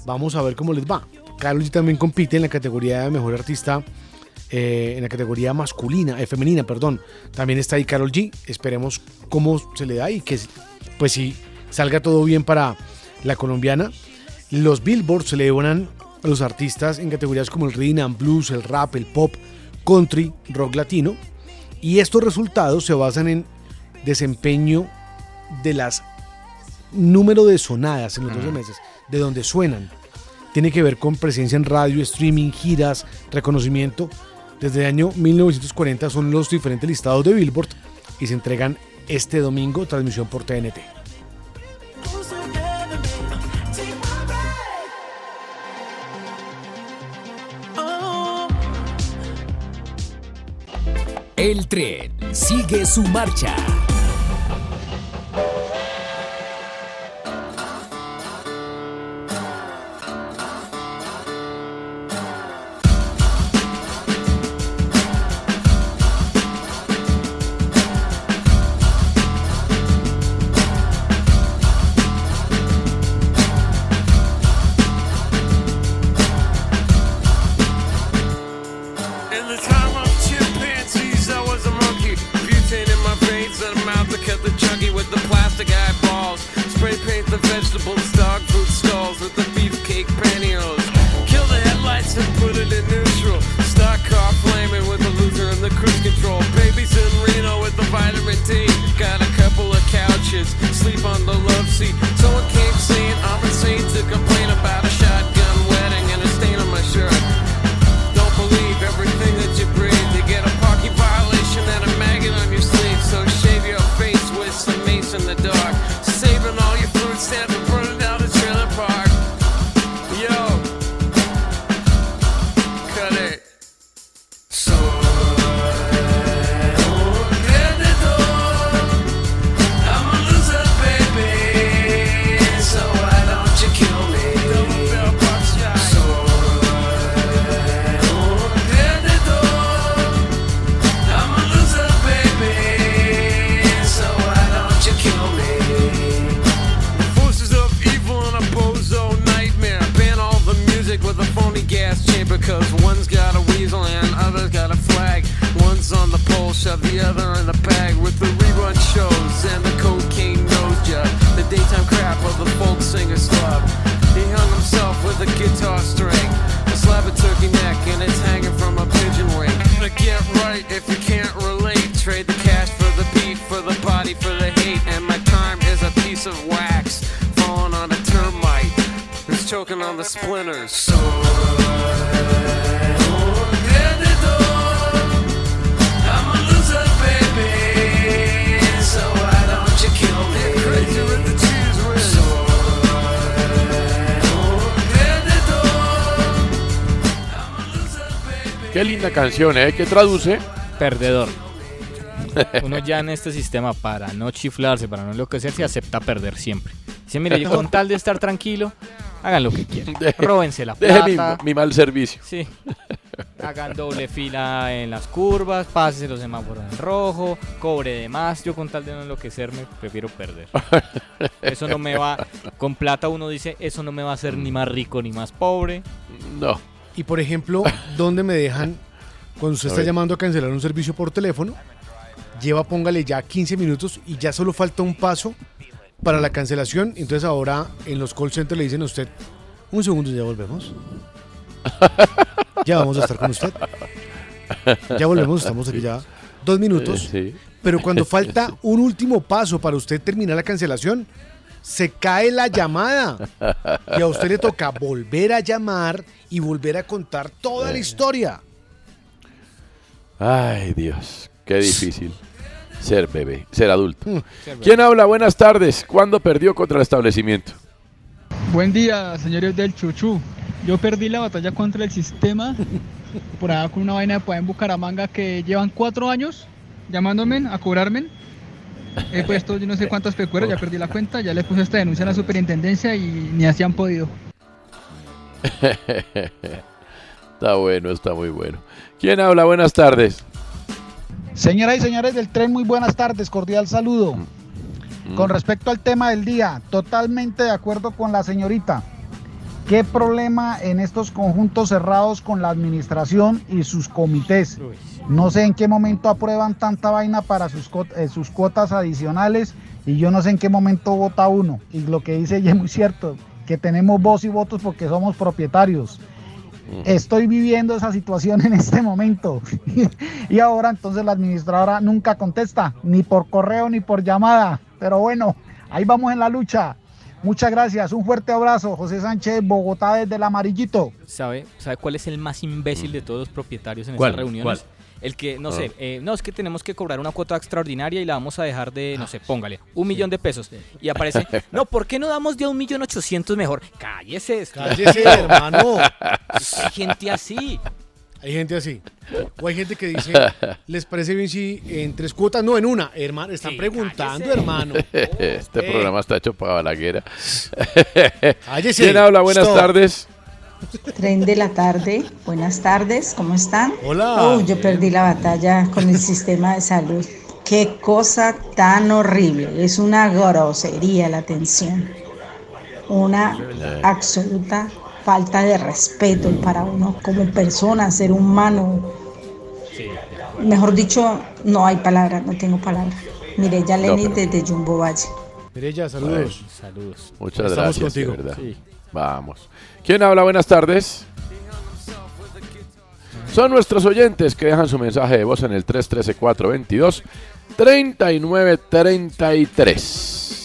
Speaker 5: Vamos a ver cómo les va. Carol G también compite en la categoría de mejor artista, eh, en la categoría masculina, eh, femenina, perdón. También está ahí Carol G. Esperemos cómo se le da y que, pues, si salga todo bien para la colombiana. Los Billboard celebran a los artistas en categorías como el rhythm and blues, el rap, el pop, country, rock latino. Y estos resultados se basan en desempeño de las número de sonadas en los 12 meses, de donde suenan. Tiene que ver con presencia en radio, streaming, giras, reconocimiento. Desde el año 1940 son los diferentes listados de Billboard y se entregan este domingo transmisión por TNT.
Speaker 8: El tren sigue su marcha.
Speaker 3: Qué linda canción, ¿eh? ¿Qué traduce?
Speaker 4: Perdedor. <laughs> Uno ya en este sistema, para no chiflarse, para no enloquecerse, acepta perder siempre. Dice, mire, yo con tal de estar tranquilo, hagan lo que quieran. <laughs> Róbense la
Speaker 3: Deje
Speaker 4: plata.
Speaker 3: mi, mi mal servicio.
Speaker 4: Sí. Hagan doble fila en las curvas, pásense los semáforos en rojo, cobre de más. Yo con tal de no enloquecerme, prefiero perder. <laughs> Eso no me va... Con plata uno dice, eso no me va a hacer ni más rico ni más pobre.
Speaker 3: No.
Speaker 5: Y por ejemplo, <laughs> ¿dónde me dejan cuando usted está llamando a cancelar un servicio por teléfono? Lleva, póngale ya 15 minutos y ya solo falta un paso para la cancelación. Entonces ahora en los call centers le dicen a usted, un segundo, ya volvemos. Ya vamos a estar con usted. Ya volvemos, estamos aquí ya dos minutos. Pero cuando <laughs> falta un último paso para usted terminar la cancelación, se cae la llamada. Y a usted le toca volver a llamar y volver a contar toda la historia.
Speaker 3: Ay, Dios, qué difícil ser bebé, ser adulto. ¿Quién habla? Buenas tardes. ¿Cuándo perdió contra el establecimiento?
Speaker 9: Buen día, señores del Chuchu. Yo perdí la batalla contra el sistema por allá con una vaina de poder en Bucaramanga que llevan cuatro años llamándome a cobrarme. He puesto yo no sé cuántas pecueras, ya perdí la cuenta, ya le puse esta denuncia a la superintendencia y ni así han podido. <laughs>
Speaker 3: está bueno, está muy bueno. ¿Quién habla? Buenas tardes.
Speaker 10: Señoras y señores del tren, muy buenas tardes, cordial saludo. Con respecto al tema del día, totalmente de acuerdo con la señorita. ¿Qué problema en estos conjuntos cerrados con la administración y sus comités? No sé en qué momento aprueban tanta vaina para sus, eh, sus cuotas adicionales y yo no sé en qué momento vota uno. Y lo que dice ella es <laughs> muy cierto, que tenemos voz y votos porque somos propietarios. Estoy viviendo esa situación en este momento. <laughs> y ahora entonces la administradora nunca contesta, ni por correo ni por llamada. Pero bueno, ahí vamos en la lucha. Muchas gracias, un fuerte abrazo. José Sánchez, Bogotá desde el amarillito.
Speaker 4: ¿Sabe, ¿Sabe cuál es el más imbécil de todos los propietarios en
Speaker 10: ¿Cuál?
Speaker 4: estas reuniones?
Speaker 10: ¿Cuál?
Speaker 4: El que, no
Speaker 10: Ah.
Speaker 4: sé, eh, no, es que tenemos que cobrar una cuota extraordinaria y la vamos a dejar de, no sé, póngale, un millón de pesos. Y aparece, <laughs> no, ¿por qué no damos de un millón ochocientos mejor? Cállese.
Speaker 5: Cállese, hermano. <laughs>
Speaker 4: Gente así.
Speaker 5: Hay gente así. O hay gente que dice, <laughs> ¿les parece bien si en tres cuotas? No, en una. Hermano, están preguntando, hermano. <laughs>
Speaker 3: Este
Speaker 5: Eh.
Speaker 3: programa está hecho para Balaguera. <laughs>
Speaker 5: Cállese.
Speaker 3: ¿Quién habla? Buenas
Speaker 5: Stop.
Speaker 3: tardes.
Speaker 11: Tren de la tarde, buenas tardes, ¿cómo están?
Speaker 5: Hola.
Speaker 11: Oh, yo perdí la batalla con el sistema de salud. Qué cosa tan horrible, es una grosería la atención, una absoluta falta de respeto para uno como persona, ser humano. Mejor dicho, no hay palabras, no tengo palabras. Mire, ya Lenny
Speaker 3: No, pero-
Speaker 11: desde Jumbo Valle.
Speaker 5: Mireya, saludos.
Speaker 4: Saludos.
Speaker 3: Muchas
Speaker 5: Estamos
Speaker 3: gracias,
Speaker 5: contigo.
Speaker 3: de verdad.
Speaker 5: Sí.
Speaker 3: Vamos. ¿Quién habla? Buenas tardes. Son nuestros oyentes que dejan su mensaje de voz en el 313-422 3933.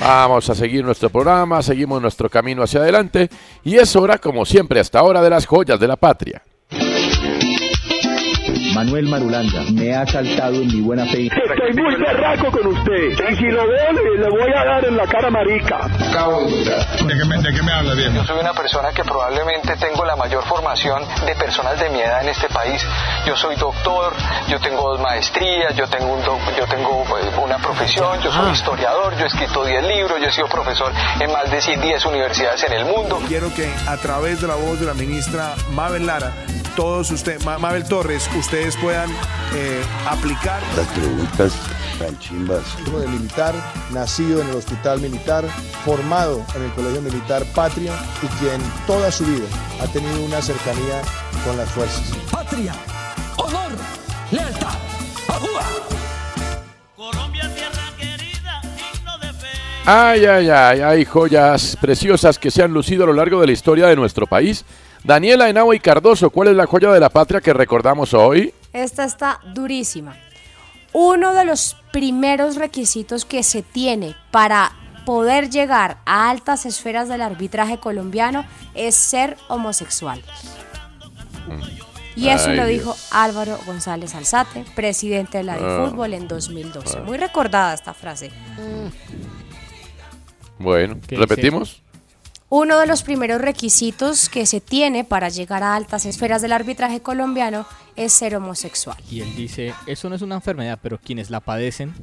Speaker 3: Vamos a seguir nuestro programa, seguimos nuestro camino hacia adelante y es hora, como siempre, hasta ahora de las joyas de la patria.
Speaker 12: Manuel Marulanda me ha saltado en mi buena fe.
Speaker 13: Estoy muy berraco con usted. Y si lo veo, le, le voy a dar en la cara marica.
Speaker 14: ¿De qué, me, ¿De qué me habla, bien? Yo soy una persona que probablemente tengo la mayor formación de personas de mi edad en este país. Yo soy doctor, yo tengo dos maestrías, yo tengo, un doc- yo tengo pues, una profesión, yo soy historiador, yo he escrito 10 libros, yo he sido profesor en más de 10 universidades en el mundo.
Speaker 15: Quiero que a través de la voz de la ministra Mabel Lara, todos ustedes, Mabel Torres, ustedes puedan eh, aplicar.
Speaker 16: Las preguntas tan chimbas.
Speaker 17: hijo de militar, nacido en el hospital militar, formado en el Colegio Militar Patria y quien toda su vida ha tenido una cercanía con las fuerzas.
Speaker 2: Patria, honor, lealtad, agua.
Speaker 3: Ay, ay, ay, hay joyas preciosas que se han lucido a lo largo de la historia de nuestro país. Daniela Henao y Cardoso, ¿cuál es la joya de la patria que recordamos hoy?
Speaker 7: Esta está durísima. Uno de los primeros requisitos que se tiene para poder llegar a altas esferas del arbitraje colombiano es ser homosexual. Y eso
Speaker 3: Ay,
Speaker 7: lo
Speaker 3: Dios.
Speaker 7: dijo Álvaro González Alzate, presidente de la
Speaker 3: Ah.
Speaker 7: Fútbol en 2012.
Speaker 3: Ah.
Speaker 7: Muy recordada esta frase.
Speaker 3: Bueno,
Speaker 4: ¿Qué dice?
Speaker 3: ¿repetimos?
Speaker 7: Uno de los primeros requisitos que se tiene para llegar a altas esferas del arbitraje colombiano es ser homosexual.
Speaker 4: Y él dice, eso no es una enfermedad, pero quienes la padecen,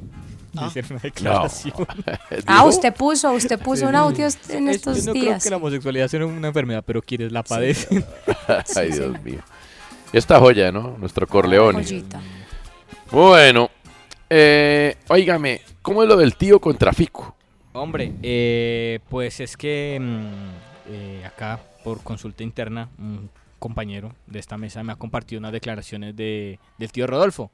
Speaker 7: Ah.
Speaker 4: una declaración. <laughs> <laughs>
Speaker 7: Ah, usted puso, usted puso un audio en
Speaker 4: Es-
Speaker 7: estos
Speaker 4: yo no creo
Speaker 7: días.
Speaker 4: que la homosexualidad sea una enfermedad, pero quienes la padecen. <laughs>
Speaker 3: Ay, Dios mío. Esta joya, ¿no? Nuestro Corleone. Bueno, eh, óigame, ¿cómo es lo del tío contra Fico?
Speaker 4: Hombre, eh, pues es que mm, eh, acá por consulta interna un compañero de esta mesa me ha compartido unas declaraciones de, del tío Rodolfo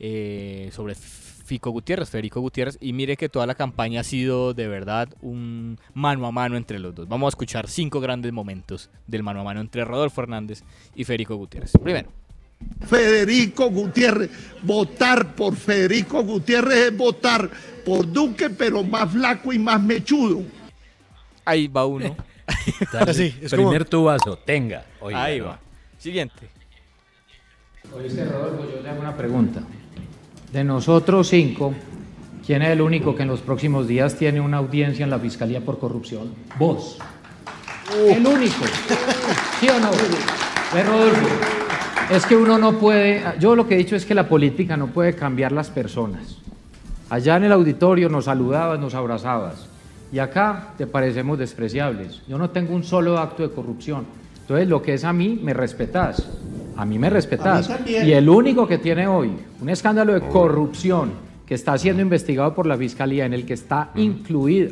Speaker 4: eh, sobre Fico Gutiérrez, Federico Gutiérrez, y mire que toda la campaña ha sido de verdad un mano a mano entre los dos. Vamos a escuchar cinco grandes momentos del mano a mano entre Rodolfo Hernández y Federico Gutiérrez. Primero.
Speaker 18: Federico Gutiérrez. Votar por Federico Gutiérrez es votar por Duque, pero más flaco y más mechudo.
Speaker 4: Ahí va uno. <laughs>
Speaker 6: Primer tubazo, tenga. Oiga,
Speaker 4: Ahí
Speaker 6: no.
Speaker 4: va. Siguiente.
Speaker 19: Oíste, Rodolfo, yo le hago una pregunta. De nosotros cinco, ¿quién es el único que en los próximos días tiene una audiencia en la Fiscalía por corrupción? Vos. El único. ¿Sí o no? Ve, Rodolfo, es que uno no puede, yo lo que he dicho es que la política no puede cambiar las personas. Allá en el auditorio nos saludabas, nos abrazabas. Y acá te parecemos despreciables. Yo no tengo un solo acto de corrupción. Entonces, lo que es a mí, me respetás. A mí me respetás.
Speaker 18: Mí.
Speaker 19: Y el único que tiene hoy un escándalo de corrupción que está siendo investigado por la fiscalía, en el que está incluida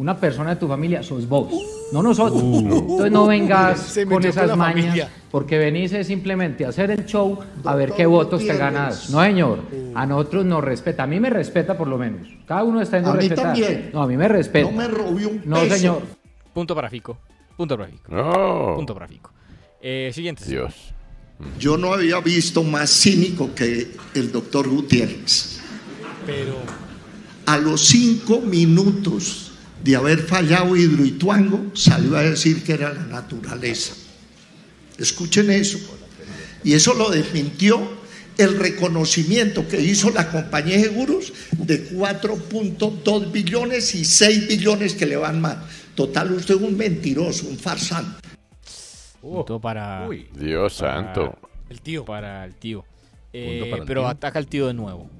Speaker 19: una persona de tu familia, sos vos, no nosotros. Entonces no vengas <laughs> con esas mañas,
Speaker 5: familia.
Speaker 19: porque venís es simplemente a hacer el show a ver qué votos te ganas. No, señor, a nosotros nos respeta. A mí me respeta por lo menos. Cada uno está en
Speaker 18: A mí
Speaker 19: respetar.
Speaker 18: también.
Speaker 19: No, a mí me respeta.
Speaker 18: No me robé un
Speaker 19: No,
Speaker 18: peso.
Speaker 19: señor.
Speaker 4: Punto para Fico. Punto para Fico.
Speaker 3: No.
Speaker 4: Punto para Fico. Eh, siguiente.
Speaker 3: Dios.
Speaker 18: Yo no había visto más cínico que el doctor Gutiérrez.
Speaker 5: Pero
Speaker 18: A los cinco minutos de haber fallado Hidroituango, salió a decir que era la naturaleza. Escuchen eso. Y eso lo desmintió el reconocimiento que hizo la compañía de seguros de 4.2 billones y 6 billones que le van mal. Total, usted es un mentiroso, un farsante.
Speaker 4: Punto para.
Speaker 3: Dios santo.
Speaker 5: El tío.
Speaker 4: Para el tío. Eh,
Speaker 18: Punto para el
Speaker 4: pero
Speaker 18: tío.
Speaker 4: ataca al tío de nuevo.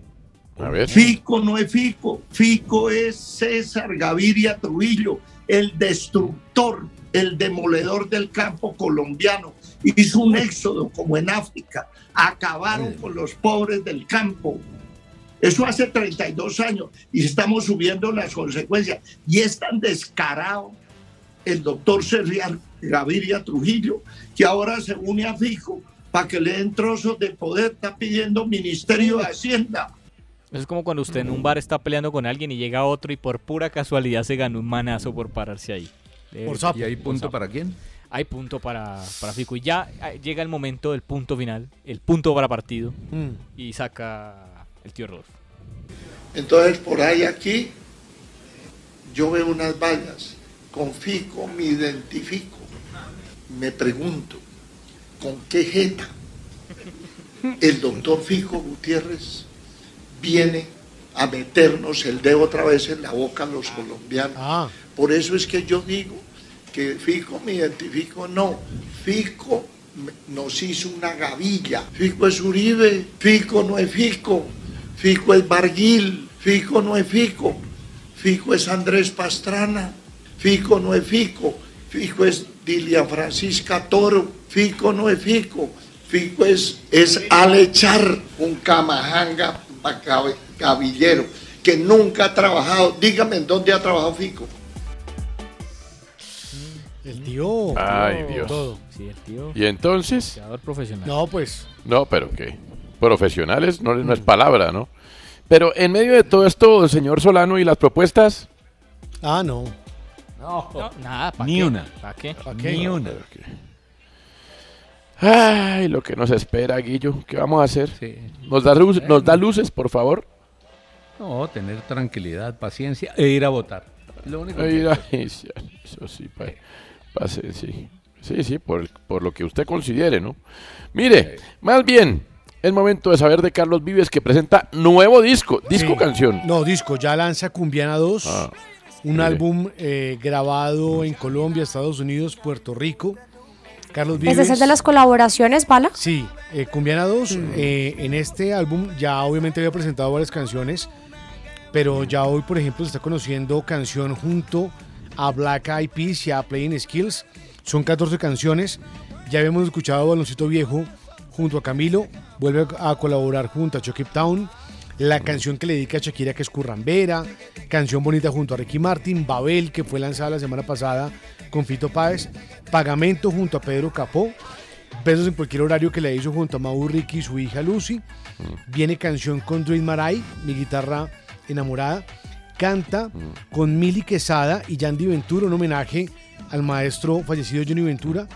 Speaker 3: A ver.
Speaker 18: Fico no es Fico, Fico es César Gaviria Trujillo, el destructor, el demoledor del campo colombiano. Hizo un éxodo como en África, acabaron con los pobres del campo. Eso hace 32 años y estamos subiendo las consecuencias. Y es tan descarado el doctor César Gaviria Trujillo que ahora se une a Fico para que le den trozos de poder, está pidiendo Ministerio de Hacienda.
Speaker 4: Eso es como cuando usted en un bar está peleando con alguien y llega otro y por pura casualidad se ganó un manazo por pararse ahí. Eh,
Speaker 6: Por sapo. ¿Y hay punto para quién?
Speaker 4: Hay punto para, para Fico. Y ya eh, llega el momento del punto final, el punto para partido.
Speaker 5: Mm.
Speaker 4: Y saca el tío Rodolfo.
Speaker 18: Entonces por ahí aquí yo veo unas vallas, con Fico me identifico, me pregunto, ¿con qué jeta el doctor Fico Gutiérrez viene a meternos el dedo otra vez en la boca a los colombianos? Por eso es que yo digo que Fico me identifico, no, Fico nos hizo una gavilla, Fico es Uribe, Fico no es Fico, Fico es Barguil, Fico no es Fico, Fico es Andrés Pastrana, Fico no es Fico, Fico es Dilia Francisca Toro, Fico no es Fico, Fico es, es Alechar, un camajanga macabe- gavillero que nunca ha trabajado. Dígame en dónde ha trabajado Fico.
Speaker 5: el tío.
Speaker 3: Ay, Dios.
Speaker 5: Todo.
Speaker 4: Sí, el tío.
Speaker 3: ¿Y entonces?
Speaker 4: Profesional.
Speaker 5: No, pues.
Speaker 3: No, pero ¿qué? Profesionales no, no es palabra, ¿no? Pero en medio de todo esto, señor Solano, y las propuestas.
Speaker 5: Ah, no.
Speaker 4: No, nada, ¿para
Speaker 3: Ni
Speaker 4: qué?
Speaker 3: una.
Speaker 4: ¿Para qué?
Speaker 5: ¿Pa' qué?
Speaker 3: Ni una. Ay, lo que nos espera, Guillo. ¿Qué vamos a hacer? ¿Nos, da luz- ¿Nos da luces, por favor?
Speaker 6: No, tener tranquilidad, paciencia e ir a votar. Lo único que-
Speaker 3: Ir a- <laughs> Eso sí, pa- pase, sí. Sí, sí, por, el- por lo que usted considere, ¿no? Mire, más bien, es momento de saber de Carlos Vives que presenta nuevo disco, disco
Speaker 5: Sí.
Speaker 3: canción.
Speaker 5: No, disco, ya lanza Cumbiana 2,
Speaker 3: Ah,
Speaker 5: un
Speaker 3: mire.
Speaker 5: álbum eh, grabado en Colombia, Estados Unidos, Puerto Rico. Carlos Vives.
Speaker 7: ¿Ese es el de las colaboraciones, Bala?
Speaker 5: Sí, eh, Cumbiana 2, eh, en este álbum ya obviamente había presentado varias canciones, pero ya hoy, por ejemplo, se está conociendo canción junto a Black Eyed Peas y a Playing Skills. Son 14 canciones. Ya habíamos escuchado Baloncito Viejo junto a Camilo. Vuelve a colaborar junto a Chucky Town. La canción que le dedica a Shakira, que es Currambera. Canción bonita junto a Ricky Martin. Babel, que fue lanzada la semana pasada con Fito Páez. Pagamento junto a Pedro Capó. Besos en cualquier horario que le hizo junto a Mau Ricky y su hija Lucy. Viene canción con Dream Maray, mi guitarra enamorada. Canta con Mili Quesada y Yandy Ventura, un homenaje al maestro fallecido Johnny Ventura.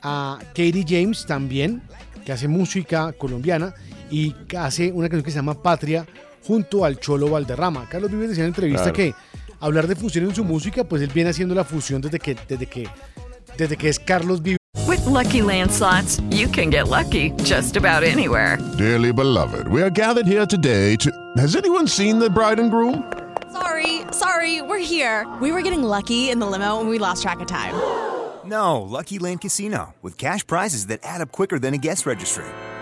Speaker 5: A Katie James también, que hace música colombiana y hace una canción que se llama Patria junto al Cholo Valderrama. Carlos Vives decía en entrevista
Speaker 3: Claro.
Speaker 5: que hablar de fusión en su música, pues él viene haciendo la fusión desde que, desde que, desde que es Carlos Vives.
Speaker 20: With Lucky Land slots, you can get lucky just about anywhere.
Speaker 21: Dearly beloved, we are gathered here today to. Has anyone seen the bride and groom?
Speaker 22: Sorry, sorry, we're here. We were getting lucky in the limo and we lost track of time.
Speaker 23: No, Lucky Land Casino, with cash prizes that add up quicker than a guest registry.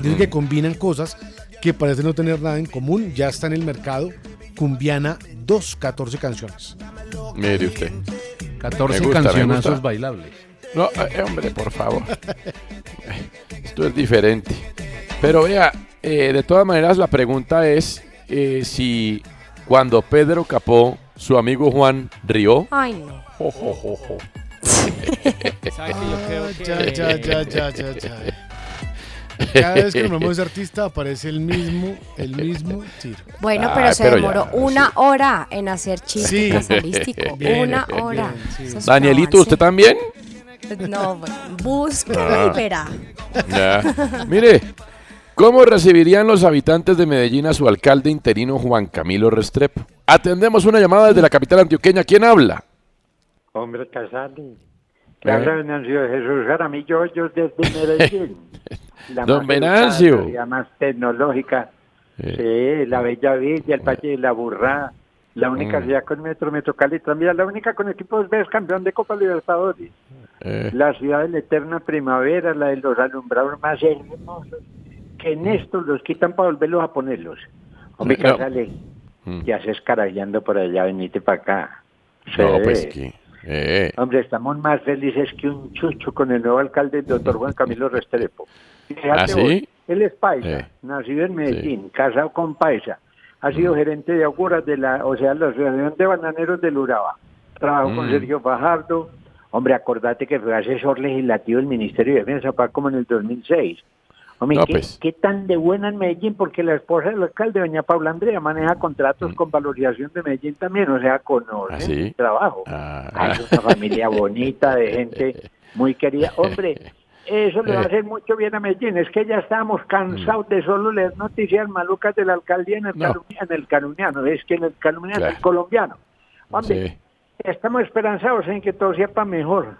Speaker 5: Dice que combinan cosas que parecen no tener nada en común. Ya está en el mercado Cumbiana 2, 14 canciones.
Speaker 3: Mire usted.
Speaker 6: 14
Speaker 3: Me gusta,
Speaker 6: cancionazos bailables.
Speaker 3: No, eh, hombre, por favor. <laughs> Esto es diferente. Pero vea, eh, de todas maneras la pregunta es eh, si cuando Pedro Capó, su amigo Juan rió,
Speaker 7: Ay, no.
Speaker 3: jo, jo, jo, jo. <laughs>
Speaker 4: ¿Sabe que yo creo que-
Speaker 5: Ya, ya, ya, ya, ya, ya. Cada vez que nombramos a ese artista aparece el mismo, el mismo tiro.
Speaker 7: Bueno,
Speaker 3: Ah,
Speaker 7: pero se
Speaker 3: pero ya,
Speaker 7: demoró una hora en hacer chiste
Speaker 5: Sí.
Speaker 7: casalístico. <laughs>
Speaker 3: Bien,
Speaker 7: una
Speaker 3: bien,
Speaker 7: hora.
Speaker 5: bien, sí.
Speaker 3: Danielito, ¿usted también?
Speaker 7: No, busque
Speaker 3: Ah.
Speaker 7: y verá.
Speaker 3: Ya. Mire, ¿cómo recibirían los habitantes de Medellín a su alcalde interino Juan Camilo Restrepo? Atendemos una llamada desde la capital antioqueña. ¿Quién habla?
Speaker 24: Hombre, Casali.
Speaker 3: Eh.
Speaker 24: habla Jesús Jaramillo Hoyos desde Medellín. <laughs> La
Speaker 3: Don
Speaker 24: educada,
Speaker 3: Venancio.
Speaker 24: La más tecnológica. Sí, la Bella Villa, el Valle de la Burrá. La única
Speaker 3: Mm.
Speaker 24: ciudad con metro, Metro Cali también. La única con equipos B campeón de Copa Libertadores.
Speaker 3: Eh,
Speaker 24: La ciudad de la eterna primavera, la de los alumbrados más hermosos. Que en estos los quitan para volverlos a ponerlos. Hombre,
Speaker 3: No.
Speaker 24: Casale.
Speaker 3: Mm.
Speaker 24: Ya se escarallando por allá, venite para acá.
Speaker 3: no, pues que... eh,
Speaker 24: Hombre, estamos más felices que un chucho con el nuevo alcalde, el doctor Juan Camilo Restrepo.
Speaker 3: ¿Ah, sí?
Speaker 24: Él es paisa,
Speaker 3: Eh.
Speaker 24: nacido en Medellín, casado con paisa. Ha sido gerente de auguras de la, o sea, la Asociación de Bananeros del Urabá. Trabajó con
Speaker 3: Mm.
Speaker 24: Sergio Fajardo. Hombre, acordate que fue asesor legislativo del Ministerio de Defensa, fue como en el 2006. Hombre,
Speaker 3: No,
Speaker 24: ¿qué,
Speaker 3: pues.
Speaker 24: qué tan de buena en Medellín? Porque la esposa del alcalde, doña Paula Andrea, maneja contratos con valorización de Medellín también, o sea, conoce
Speaker 3: ¿Ah, sí?
Speaker 24: el trabajo.
Speaker 3: ah,
Speaker 24: Ay, es una familia bonita, de gente muy querida. <laughs> Hombre, eso le va a hacer mucho bien a Medellín. Es que ya estábamos cansados de solo leer noticias malucas de la alcaldía en el,
Speaker 3: No.
Speaker 24: calumnia- en el calumniano. Es que en el calumniano,
Speaker 3: Claro.
Speaker 24: el colombiano. Hombre,
Speaker 3: sí.
Speaker 24: estamos esperanzados en que todo sea para mejor.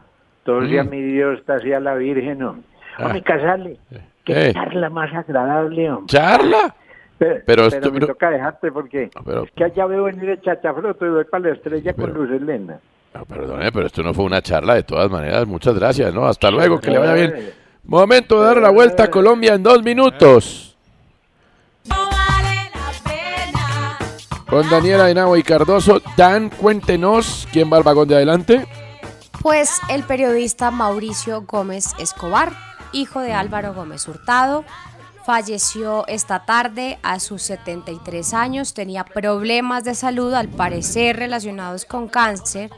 Speaker 24: Todo
Speaker 3: Mm.
Speaker 24: sea mi Dios, sea la Virgen. Hombre,
Speaker 3: Ah.
Speaker 24: Hombre, casale. Qué
Speaker 3: Eh.
Speaker 24: charla más agradable, hombre.
Speaker 3: ¿Charla?
Speaker 24: Pero,
Speaker 3: Pero
Speaker 24: pero
Speaker 3: esto-
Speaker 24: me
Speaker 3: pero-
Speaker 24: toca dejarte porque es que allá veo venir el chachafroto y voy para la estrella con Luz Elena.
Speaker 3: No, perdone, pero esto no fue una charla de todas maneras. Muchas gracias, ¿no? Hasta luego, que le vaya bien. Momento de dar la vuelta a Colombia en dos minutos. Con Daniela Henao y Cardoso. Dan, cuéntenos quién va al vagón de adelante.
Speaker 7: Pues el periodista Mauricio Gómez Escobar, hijo de Álvaro Gómez Hurtado, falleció esta tarde a sus 73 años, tenía problemas de salud al parecer relacionados con cáncer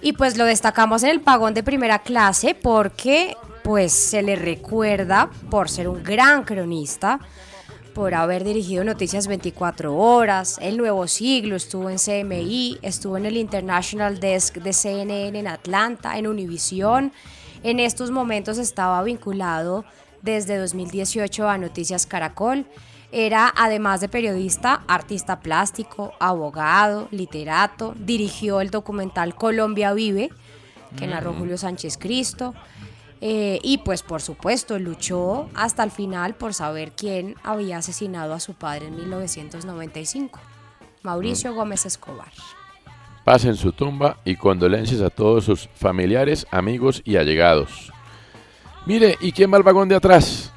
Speaker 7: y pues lo destacamos en el pagón de primera clase porque pues se le recuerda por ser un gran cronista, por haber dirigido Noticias 24 Horas, El Nuevo Siglo, estuvo en CMI, estuvo en el International Desk de CNN en Atlanta, en Univision. En estos momentos estaba vinculado desde 2018 a Noticias Caracol. Era, además de periodista, artista plástico, abogado, literato. Dirigió el documental Colombia Vive, que narró
Speaker 25: Mm.
Speaker 7: Julio Sánchez Cristo. Eh, y pues por supuesto luchó hasta el final por saber quién había asesinado a su padre en 1995. Mauricio Gómez Escobar.
Speaker 3: Paz en su tumba y condolencias a todos sus familiares, amigos y allegados. Mire, ¿y quién va al vagón de atrás?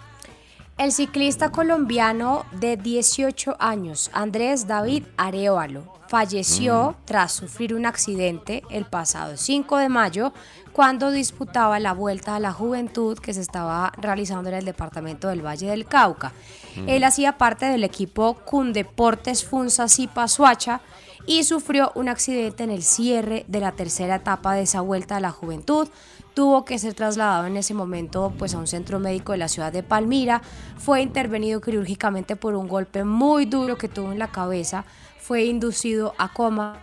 Speaker 7: El ciclista colombiano de 18 años, Andrés David Arevalo, falleció
Speaker 26: Mm.
Speaker 7: tras sufrir un accidente el pasado 5 de mayo cuando disputaba la Vuelta a la Juventud que se estaba realizando en el departamento del Valle del Cauca.
Speaker 26: Mm.
Speaker 7: Él hacía parte del equipo Cundeportes Funza Zipa Suacha y sufrió un accidente en el cierre de la tercera etapa de esa Vuelta a la Juventud. Tuvo que ser trasladado en ese momento pues, a un centro médico de la ciudad de Palmira. Fue intervenido quirúrgicamente por un golpe muy duro que tuvo en la cabeza. Fue inducido a coma.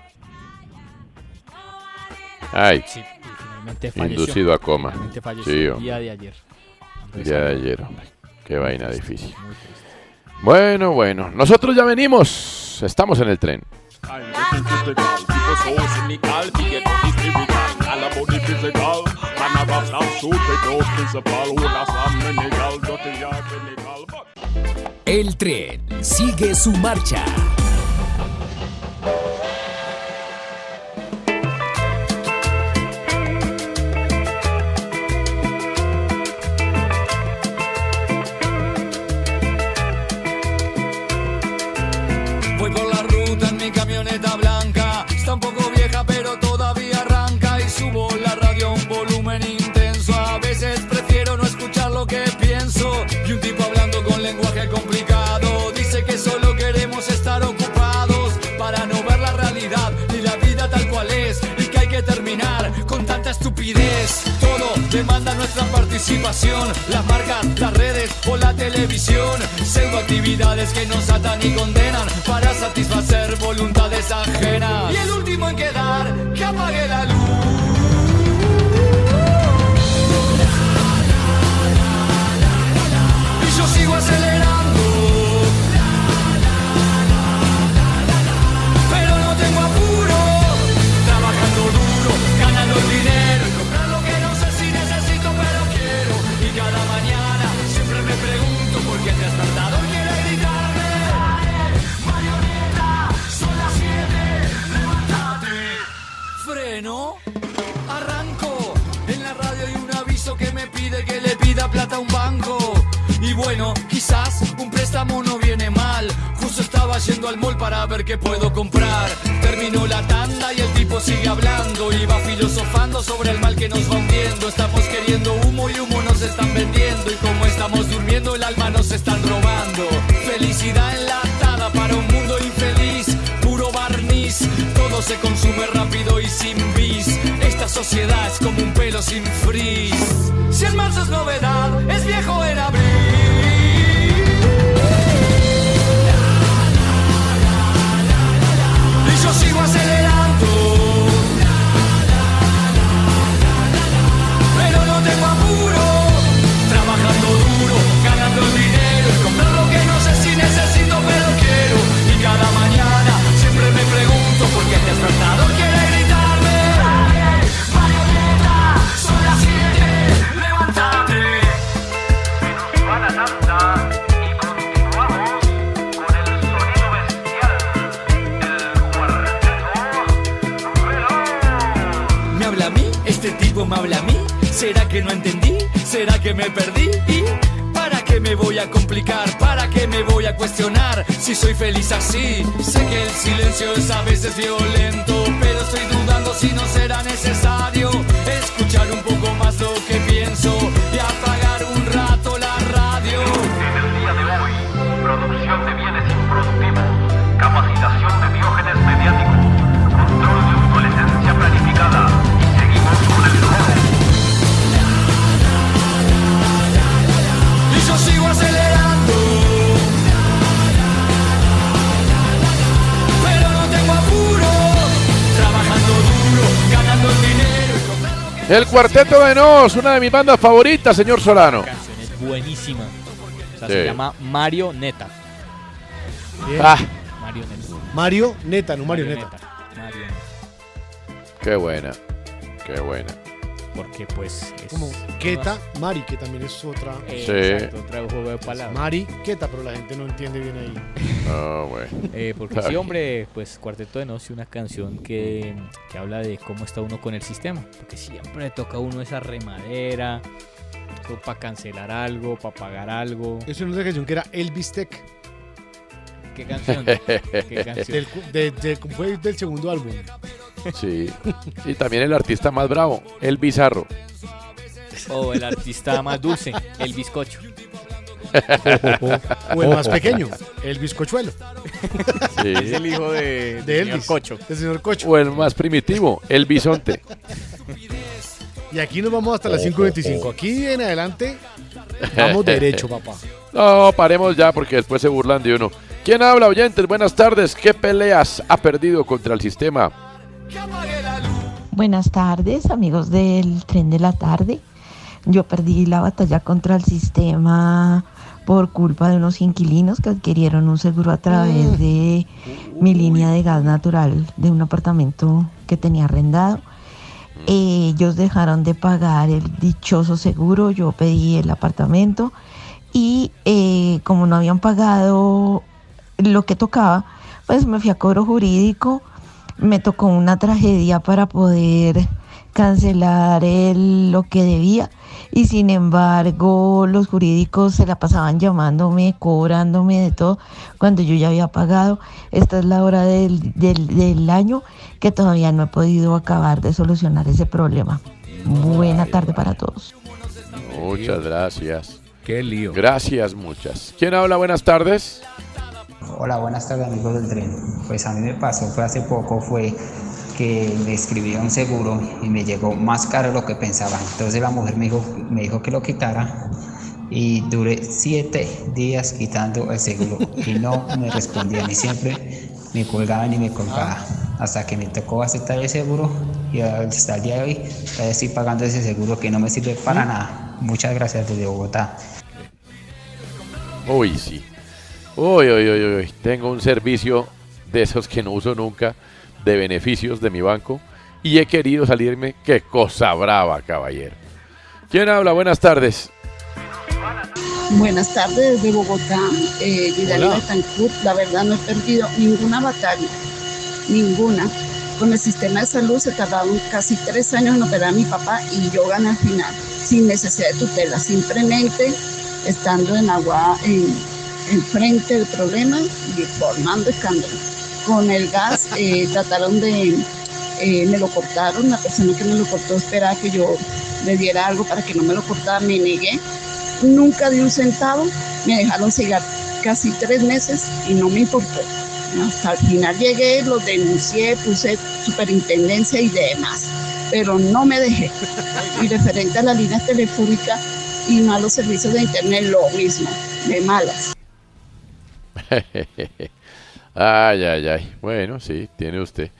Speaker 3: Ay,
Speaker 4: finalmente falleció.
Speaker 3: inducido a coma.
Speaker 4: Finalmente falleció
Speaker 3: Sí,
Speaker 4: el día de ayer.
Speaker 3: El día de ayer, hombre. Qué vaina difícil. Bueno, bueno. Nosotros ya venimos. Estamos en el tren.
Speaker 27: El tren sigue su marcha.
Speaker 2: Las marcas, las redes o la televisión. Pseudo actividades que nos atan y condenan para satisfacer voluntades ajenas. Y el estaba yendo al mall para ver qué puedo comprar. Terminó la tanda y el tipo sigue hablando. Va filosofando sobre el mal que nos va hundiendo. Estamos queriendo humo y humo nos están vendiendo. Y como estamos durmiendo, el alma nos están robando. Felicidad enlatada para un mundo infeliz. Puro barniz, todo se consume rápido y sin bis. Esta sociedad es como un pelo sin frizz. Si en marzo es novedad, es viejo en abril. ¿Será que no entendí? ¿Será que me perdí? ¿Y para qué me voy a complicar? ¿Para qué me voy a cuestionar? Si soy feliz así, sé que el silencio es a veces violento, pero estoy dudando si no será necesario escuchar un poco más lo que pienso
Speaker 28: El
Speaker 3: Cuarteto de Nos, una de mis bandas favoritas, señor Solano.
Speaker 4: canción es buenísima. O sea,
Speaker 3: Sí.
Speaker 4: se llama Mario Neta.
Speaker 5: Bien.
Speaker 3: Ah,
Speaker 4: Mario Neta.
Speaker 5: Mario Neta, no Mario Neta.
Speaker 4: Mario
Speaker 3: qué buena. Qué buena.
Speaker 4: Porque pues es
Speaker 5: Como Keta, Mari, que también es otra.
Speaker 4: Eh,
Speaker 3: Sí.
Speaker 4: Exacto, otro juego de palabras.
Speaker 5: Mari, Keta, pero la gente no entiende bien ahí. <laughs>
Speaker 3: No, güey.
Speaker 4: Eh, porque sí, hombre, pues Cuarteto de Nos, una canción que, que habla de cómo está uno con el sistema. Porque siempre le toca a uno esa remadera, para cancelar algo, para pagar algo.
Speaker 5: Es una canción que era Elvis Tech.
Speaker 4: ¿Qué canción? <laughs> ¿Qué canción?
Speaker 5: Del, de- fue del segundo álbum.
Speaker 3: Sí. Y también el artista más bravo, el bizarro.
Speaker 4: O el artista más dulce, el bizcocho.
Speaker 5: O el más pequeño, el bizcochuelo.
Speaker 3: Sí.
Speaker 4: Es el hijo de,
Speaker 5: De
Speaker 4: señor
Speaker 5: Elvis.
Speaker 4: Cocho.
Speaker 5: Del señor Cocho.
Speaker 3: O el más primitivo, el bisonte.
Speaker 5: Y aquí nos vamos hasta las 5.25. Aquí en adelante vamos derecho, papá.
Speaker 3: No, paremos ya porque después se burlan de uno. ¿Quién habla, oyentes? Buenas tardes. ¿Qué peleas ha perdido contra el sistema?
Speaker 26: Buenas tardes, amigos del tren de la tarde. Yo perdí la batalla contra el sistema por culpa de unos inquilinos que adquirieron un seguro a través de mi línea de gas natural de un apartamento que tenía arrendado. Ellos dejaron de pagar el dichoso seguro, yo pedí el apartamento y eh, como no habían pagado lo que tocaba, pues me fui a cobro jurídico me tocó una tragedia para poder cancelar el- lo que debía y sin embargo los jurídicos se la pasaban llamándome, cobrándome de todo cuando yo ya había pagado. Esta es la hora del, del- del año que todavía no he podido acabar de solucionar ese problema. Buena tarde para todos.
Speaker 3: Muchas gracias.
Speaker 6: Qué lío.
Speaker 3: Gracias, muchas. ¿Quién habla? Buenas tardes.
Speaker 29: Hola, buenas tardes amigos del tren. Pues a mí me pasó, fue hace poco, fue que me escribí un seguro y me llegó más caro de lo que pensaba. Entonces la mujer me dijo, me dijo que lo quitara y duré siete días quitando el seguro y no me respondían y siempre me colgaban y me colgaban. Hasta que me tocó aceptar el seguro y hasta el día de hoy estoy pagando ese seguro que no me sirve para nada. Muchas gracias desde Bogotá.
Speaker 3: Uy, sí. Uy, uy, uy, uy. Tengo un servicio de esos que no uso nunca, de beneficios de mi banco, y he querido salirme. Qué cosa brava, caballero. ¿Quién habla? Buenas tardes.
Speaker 30: Buenas tardes desde Bogotá, eh,
Speaker 3: Hola.
Speaker 30: Betancourt. La verdad no he perdido ninguna batalla, ninguna. Con el sistema de salud se tardaron casi tres años en operar a mi papá y yo gané al final, sin necesidad de tutela, simplemente estando en agua en, en frente del problema y formando escándalo. Con el gas <laughs> eh, trataron de, eh, me lo cortaron, la persona que me lo cortó esperaba que yo le diera algo para que no me lo cortara, me negué nunca di un centavo, me dejaron cegar casi tres meses y no me importó. Hasta el final llegué, los denuncié, puse superintendencia y demás, pero no me dejé. <laughs> Y referente a la línea telefónica y malos servicios de internet, lo mismo, de malas. <laughs>
Speaker 3: ay, ay, ay. Bueno, sí, tiene usted.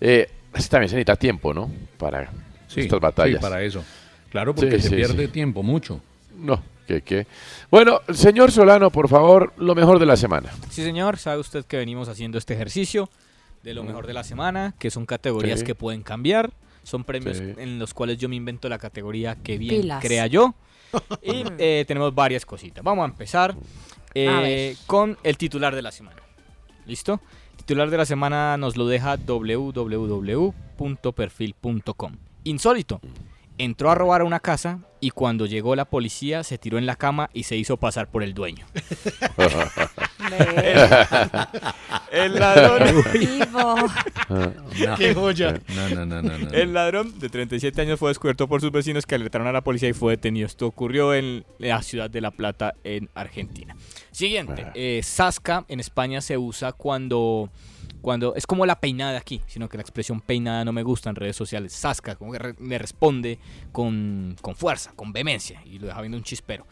Speaker 3: Eh, que también se necesita tiempo, ¿no? Para
Speaker 6: Sí,
Speaker 3: estas batallas.
Speaker 6: sí, para eso. Claro, porque
Speaker 3: Sí,
Speaker 6: se
Speaker 3: sí,
Speaker 6: pierde
Speaker 3: sí.
Speaker 6: tiempo mucho.
Speaker 3: No, que qué. Bueno, señor Solano, por favor, lo mejor de la semana.
Speaker 4: Sí, señor, sabe usted que venimos haciendo este ejercicio de lo mejor de la semana, que son categorías
Speaker 3: Sí.
Speaker 4: que pueden cambiar. Son premios
Speaker 3: Sí.
Speaker 4: en los cuales yo me invento la categoría que bien
Speaker 7: Pilas.
Speaker 4: crea yo. <laughs> Y eh, tenemos varias cositas. Vamos a empezar eh, con el titular de la semana. ¿Listo? Titular de la semana nos lo deja www.perfil.com. Insólito. Entró a robar a una casa y cuando llegó la policía se tiró en la cama y se hizo pasar por el dueño. <laughs> El ladrón.
Speaker 7: Vivo.
Speaker 6: No.
Speaker 5: Qué joya.
Speaker 6: No, no, no, no, no.
Speaker 4: El ladrón de 37 años fue descubierto por sus vecinos que alertaron a la policía y fue detenido. Esto ocurrió en la ciudad de La Plata, en Argentina. Siguiente. eh, Sasca en España se usa cuando, cuando es como la peinada aquí, sino que la expresión peinada no me gusta en redes sociales. Sasca, como que re- me responde con, con fuerza, con vehemencia y lo deja viendo un chispero.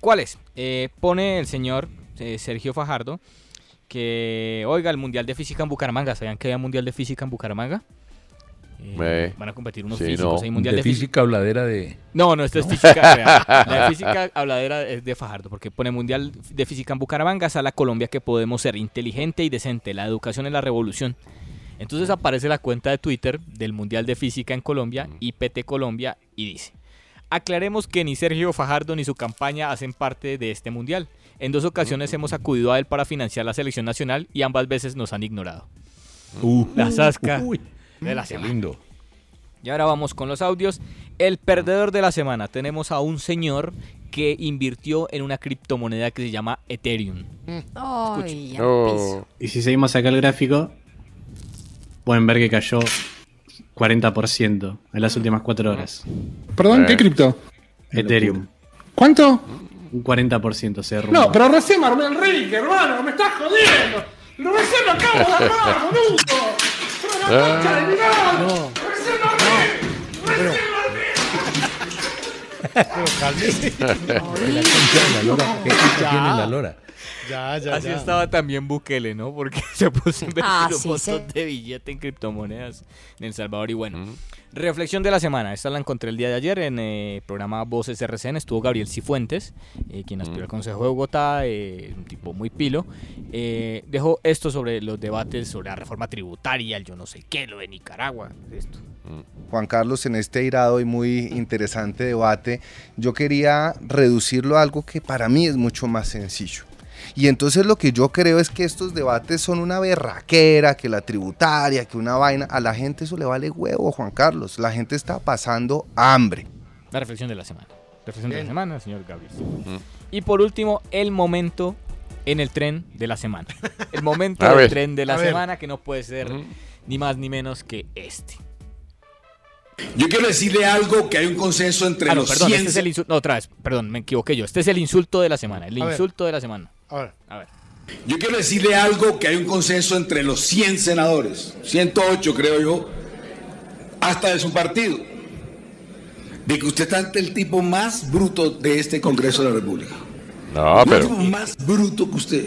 Speaker 4: ¿Cuál es? Eh, pone el señor eh, Sergio Fajardo que, oiga, el Mundial de Física en Bucaramanga. ¿Sabían que había Mundial de Física en Bucaramanga? Eh,
Speaker 3: Eh,
Speaker 4: van a competir unos
Speaker 3: sí,
Speaker 4: físicos.
Speaker 3: no.
Speaker 4: Hay mundial
Speaker 6: de
Speaker 4: de, física.
Speaker 6: habladera de...
Speaker 4: No, no, esto es física <laughs> real. La física habladera es de Fajardo, porque pone Mundial de Física en Bucaramanga, sala Colombia que podemos ser inteligente y decente. La educación es la revolución. Entonces aparece la cuenta de Twitter del Mundial de Física en Colombia, IPT Colombia, y dice: Aclaremos que ni Sergio Fajardo ni su campaña hacen parte de este mundial. En dos ocasiones hemos acudido a él para financiar la selección nacional y ambas veces nos han ignorado.
Speaker 6: Uh,
Speaker 4: la Sasca
Speaker 6: uy,
Speaker 4: de la
Speaker 6: qué
Speaker 4: semana.
Speaker 6: lindo.
Speaker 4: Y ahora vamos con los audios. El perdedor de la semana. Tenemos a un señor que invirtió en una criptomoneda que se llama Ethereum.
Speaker 31: Ay, ya
Speaker 3: Oh.
Speaker 32: Y si seguimos acá el gráfico, pueden ver que cayó 40% en las últimas 4 horas.
Speaker 33: Perdón, ¿qué cripto?
Speaker 32: Ethereum.
Speaker 33: ¿Cuánto?
Speaker 32: Un 40% se derrumbó.
Speaker 33: No, pero recién me armé el rig, hermano, me estás jodiendo. Lo recién lo acabo de armar, boludo. Pero la concha de mi madre.
Speaker 5: No.
Speaker 33: Recién lo armé.
Speaker 5: Pero, pero cálmese.
Speaker 6: La lora.
Speaker 5: Ya, ya,
Speaker 4: Así
Speaker 5: ya.
Speaker 4: estaba también Bukele, ¿no? Porque <laughs> se puso a invertir
Speaker 31: Ah,
Speaker 4: un
Speaker 31: sí,
Speaker 4: montón
Speaker 31: sí.
Speaker 4: de billete en criptomonedas en El Salvador. Y bueno, reflexión de la semana. Esta la encontré el día de ayer en el programa Voces RCN. Estuvo Gabriel Cifuentes, eh, quien aspiró al Consejo de Bogotá, eh, un tipo muy pilo. Eh, dejó esto sobre los debates sobre la reforma tributaria, el yo no sé qué, lo de Nicaragua. Esto.
Speaker 29: Juan Carlos, en este irado y muy interesante debate, yo quería reducirlo a algo que para mí es mucho más sencillo. Y entonces lo que yo creo es que estos debates son una berraquera, que la tributaria, que una vaina, a la gente eso le vale huevo, Juan Carlos. La gente está pasando hambre.
Speaker 4: La reflexión de la semana. Reflexión de la semana, señor Gabriel. Y por último, el momento en el tren de la semana. <laughs> El momento del tren de la semana que no puede ser ni más ni menos que este.
Speaker 1: Yo quiero decirle algo que hay un consenso entre
Speaker 4: Ah, no,
Speaker 1: los
Speaker 4: perdón, este es el insulto. No, otra vez, perdón, me equivoqué yo. Este es el insulto de la semana. El
Speaker 1: A ver.
Speaker 4: insulto de la semana.
Speaker 5: A ver.
Speaker 4: A ver.
Speaker 1: Yo quiero decirle algo que hay un consenso entre los 100 senadores, 108 creo yo, hasta de su partido, de que usted está ante el tipo más bruto de este Congreso de la República.
Speaker 3: No,
Speaker 1: el
Speaker 3: pero.
Speaker 1: tipo más bruto que usted.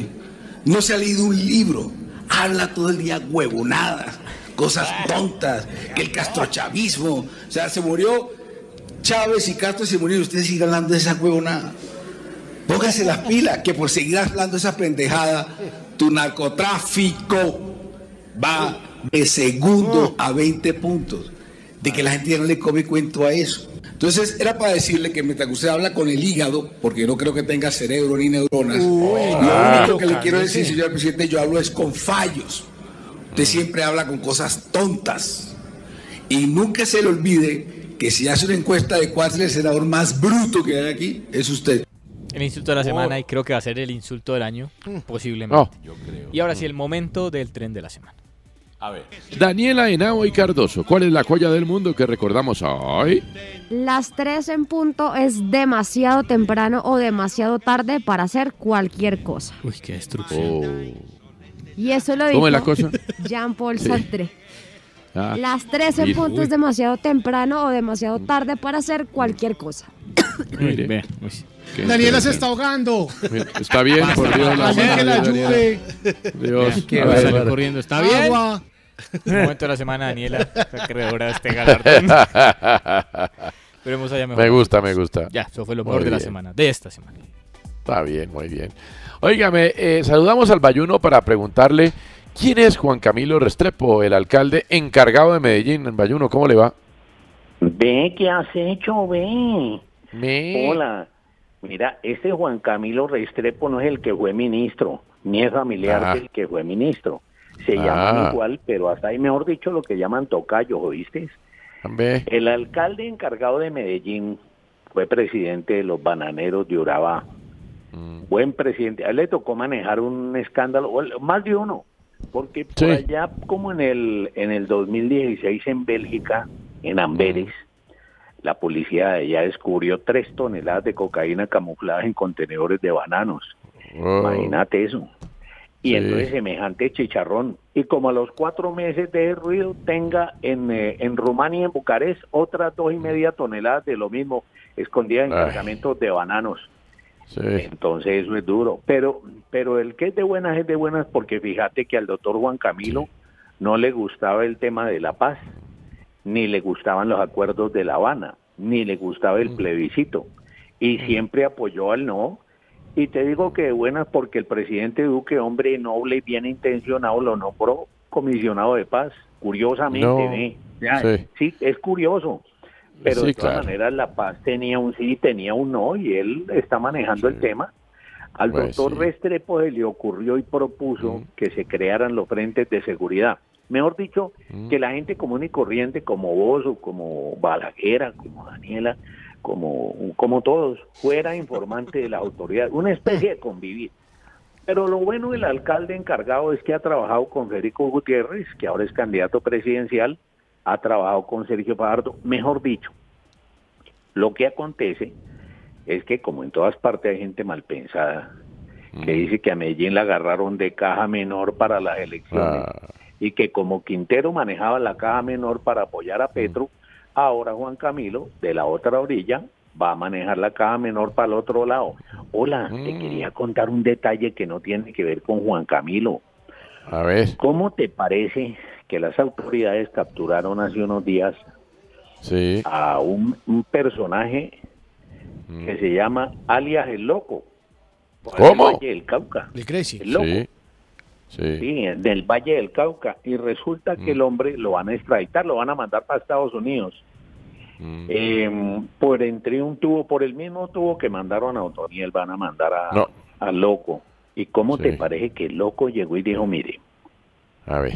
Speaker 1: No se ha leído un libro, habla todo el día huevonadas, cosas tontas, que el castrochavismo, o sea, se murió Chávez y Castro se murieron y usted sigue hablando de esa huevonada. Póngase las pilas, que por seguir hablando esa pendejada, tu narcotráfico va de segundo a 20 puntos. De que la gente ya no le come cuento a eso. Entonces, era para decirle que mientras usted habla con el hígado, porque no creo que tenga cerebro ni neuronas, lo
Speaker 5: ah,
Speaker 1: único que le quiero decir, señor presidente, yo hablo es con fallos. Usted siempre habla con cosas tontas. Y nunca se le olvide que si hace una encuesta de cuál es el senador más bruto que hay aquí, es usted.
Speaker 4: El insulto de la semana y creo que va a ser el insulto del año, posiblemente.
Speaker 3: No.
Speaker 4: Y ahora sí, el momento del tren de la semana.
Speaker 3: A ver. Daniela Henao y Cardoso, ¿cuál es la joya del mundo que recordamos hoy?
Speaker 31: Las 3 en punto es demasiado temprano o demasiado tarde para hacer cualquier cosa.
Speaker 4: Uy, qué destrucción.
Speaker 31: Y eso lo dijo
Speaker 3: ¿Cómo es la cosa?
Speaker 31: Jean-Paul
Speaker 3: Sí.
Speaker 31: Sartre.
Speaker 3: Ah,
Speaker 31: Las 3 en
Speaker 3: mire.
Speaker 31: punto es demasiado temprano o demasiado tarde para hacer cualquier cosa. <coughs>
Speaker 3: Mire.
Speaker 5: Daniela se está ahogando.
Speaker 3: Está bien, por Dios. la
Speaker 5: que la ayude.
Speaker 3: Dios.
Speaker 4: Qué
Speaker 3: A ver,
Speaker 4: salió
Speaker 3: a ver.
Speaker 4: corriendo. ¿Está bien?
Speaker 5: Agua.
Speaker 4: El momento de la semana, Daniela, acreedora de este galardón. <laughs> Esperemos haya mejor.
Speaker 3: Me gusta, me gusta.
Speaker 4: Ya, eso fue lo mejor de la semana, de esta semana.
Speaker 3: Está bien, muy bien. Óigame, eh, saludamos al Bayuno para preguntarle quién es Juan Camilo Restrepo, el alcalde encargado de Medellín. En Bayuno, ¿cómo le va?
Speaker 24: Ve, ¿qué has hecho? Ve.
Speaker 3: Me.
Speaker 24: Hola. Mira, este Juan Camilo Restrepo no es el que fue ministro, ni es familiar
Speaker 3: Ah.
Speaker 24: del que fue ministro. Se
Speaker 3: Ah.
Speaker 24: llaman igual, pero hasta ahí, mejor dicho, lo que llaman tocayo, ¿oíste? El alcalde encargado de Medellín fue presidente de los bananeros de Urabá.
Speaker 3: Mm.
Speaker 24: Buen presidente. A él le tocó manejar un escándalo, más de uno, porque por
Speaker 3: Sí.
Speaker 24: allá como en el, en el 2016 en Bélgica, en Amberes, la policía allá descubrió tres toneladas de cocaína camufladas en contenedores de bananos.
Speaker 3: Oh.
Speaker 24: Imagínate eso. Y
Speaker 3: Sí.
Speaker 24: entonces semejante chicharrón. Y como a los cuatro meses de ruido tenga en, eh, en Rumania y en Bucarest otras dos y media toneladas de lo mismo escondidas en cargamentos de bananos.
Speaker 3: Sí.
Speaker 24: Entonces eso es duro. Pero, pero el que es de buenas es de buenas porque fíjate que al doctor Juan Camilo no le gustaba el tema de la paz, ni le gustaban los acuerdos de La Habana, ni le gustaba el plebiscito. Y siempre apoyó al no. Y te digo que de buenas porque el presidente Duque, hombre noble y bien intencionado, lo nombró comisionado de paz. Curiosamente,
Speaker 3: No.
Speaker 24: ve. Ya,
Speaker 3: Sí.
Speaker 24: sí, es curioso. Pero
Speaker 3: Sí,
Speaker 24: de todas
Speaker 3: claro.
Speaker 24: maneras la paz tenía un sí, tenía un no, y él está manejando el tema. Al
Speaker 3: Pues
Speaker 24: doctor
Speaker 3: sí.
Speaker 24: Restrepo se le ocurrió y propuso que se crearan los frentes de seguridad. Mejor dicho,
Speaker 3: Mm.
Speaker 24: que la gente común y corriente como vos o como Balaguer, como Daniela, como, como todos, fuera informante de las <laughs> autoridades, una especie de convivir. Pero lo bueno del alcalde encargado es que ha trabajado con Federico Gutiérrez, que ahora es candidato presidencial, ha trabajado con Sergio Fajardo, mejor dicho, lo que acontece es que como en todas partes hay gente mal pensada, que dice que a Medellín la agarraron de caja menor para las elecciones y que como Quintero manejaba la caja menor para apoyar a Petro, ahora Juan Camilo, de la otra orilla, va a manejar la caja menor para el otro lado. Hola, te quería contar un detalle que no tiene que ver con Juan Camilo.
Speaker 3: A ver.
Speaker 24: ¿Cómo te parece que las autoridades capturaron hace unos días
Speaker 3: Sí.
Speaker 24: a un, un personaje que se llama alias el loco? por el
Speaker 3: ¿Cómo?
Speaker 24: Valle del Cauca.
Speaker 5: El Crazy.
Speaker 24: El loco.
Speaker 3: Sí. Sí.
Speaker 24: Sí, del Valle del Cauca. Y resulta que el hombre lo van a extraditar, lo van a mandar para Estados Unidos. Eh, por entre un tubo, por el mismo tubo que mandaron a Otoniel, van a mandar a,
Speaker 3: No.
Speaker 24: a Loco. ¿Y cómo te parece que el Loco llegó y dijo, mire,
Speaker 3: A ver.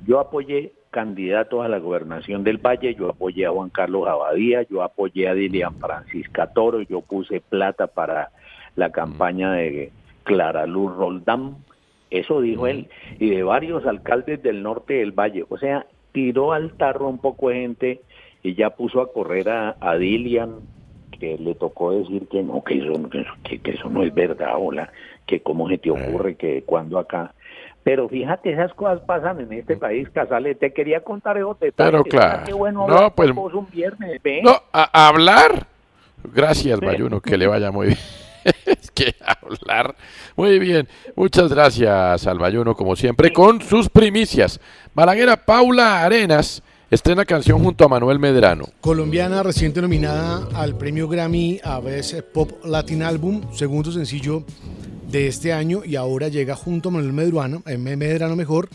Speaker 24: Yo apoyé candidatos a la gobernación del Valle, yo apoyé a Juan Carlos Abadía, yo apoyé a Dilian Francisca Toro, yo puse plata para la campaña de Clara Luz Roldán, eso dijo él, y de varios alcaldes del norte del Valle, o sea, tiró al tarro un poco de gente y ya puso a correr a, a Dilian, que le tocó decir que no, que eso, no- que, que eso no es verdad, hola, que cómo se te ocurre, que cuando acá... Pero fíjate, esas cosas pasan en este país, Casale. Te quería contar detalles.
Speaker 3: Pero claro.
Speaker 24: Qué bueno
Speaker 3: No,
Speaker 24: hablar
Speaker 3: pues-
Speaker 24: vos un viernes.
Speaker 3: No, a, a hablar. Gracias,
Speaker 24: Sí.
Speaker 3: Bayuno, que le vaya muy <laughs> bien. es que hablar. Muy bien. Muchas gracias al Bayuno, como siempre, con sus primicias. Balaguera Paula Arenas estrena canción junto a Manuel Medrano.
Speaker 5: Colombiana reciente nominada al premio Grammy a Best Pop Latin Album, segundo sencillo de este año y ahora llega junto a Manuel Medrano, eh, Medrano mejor,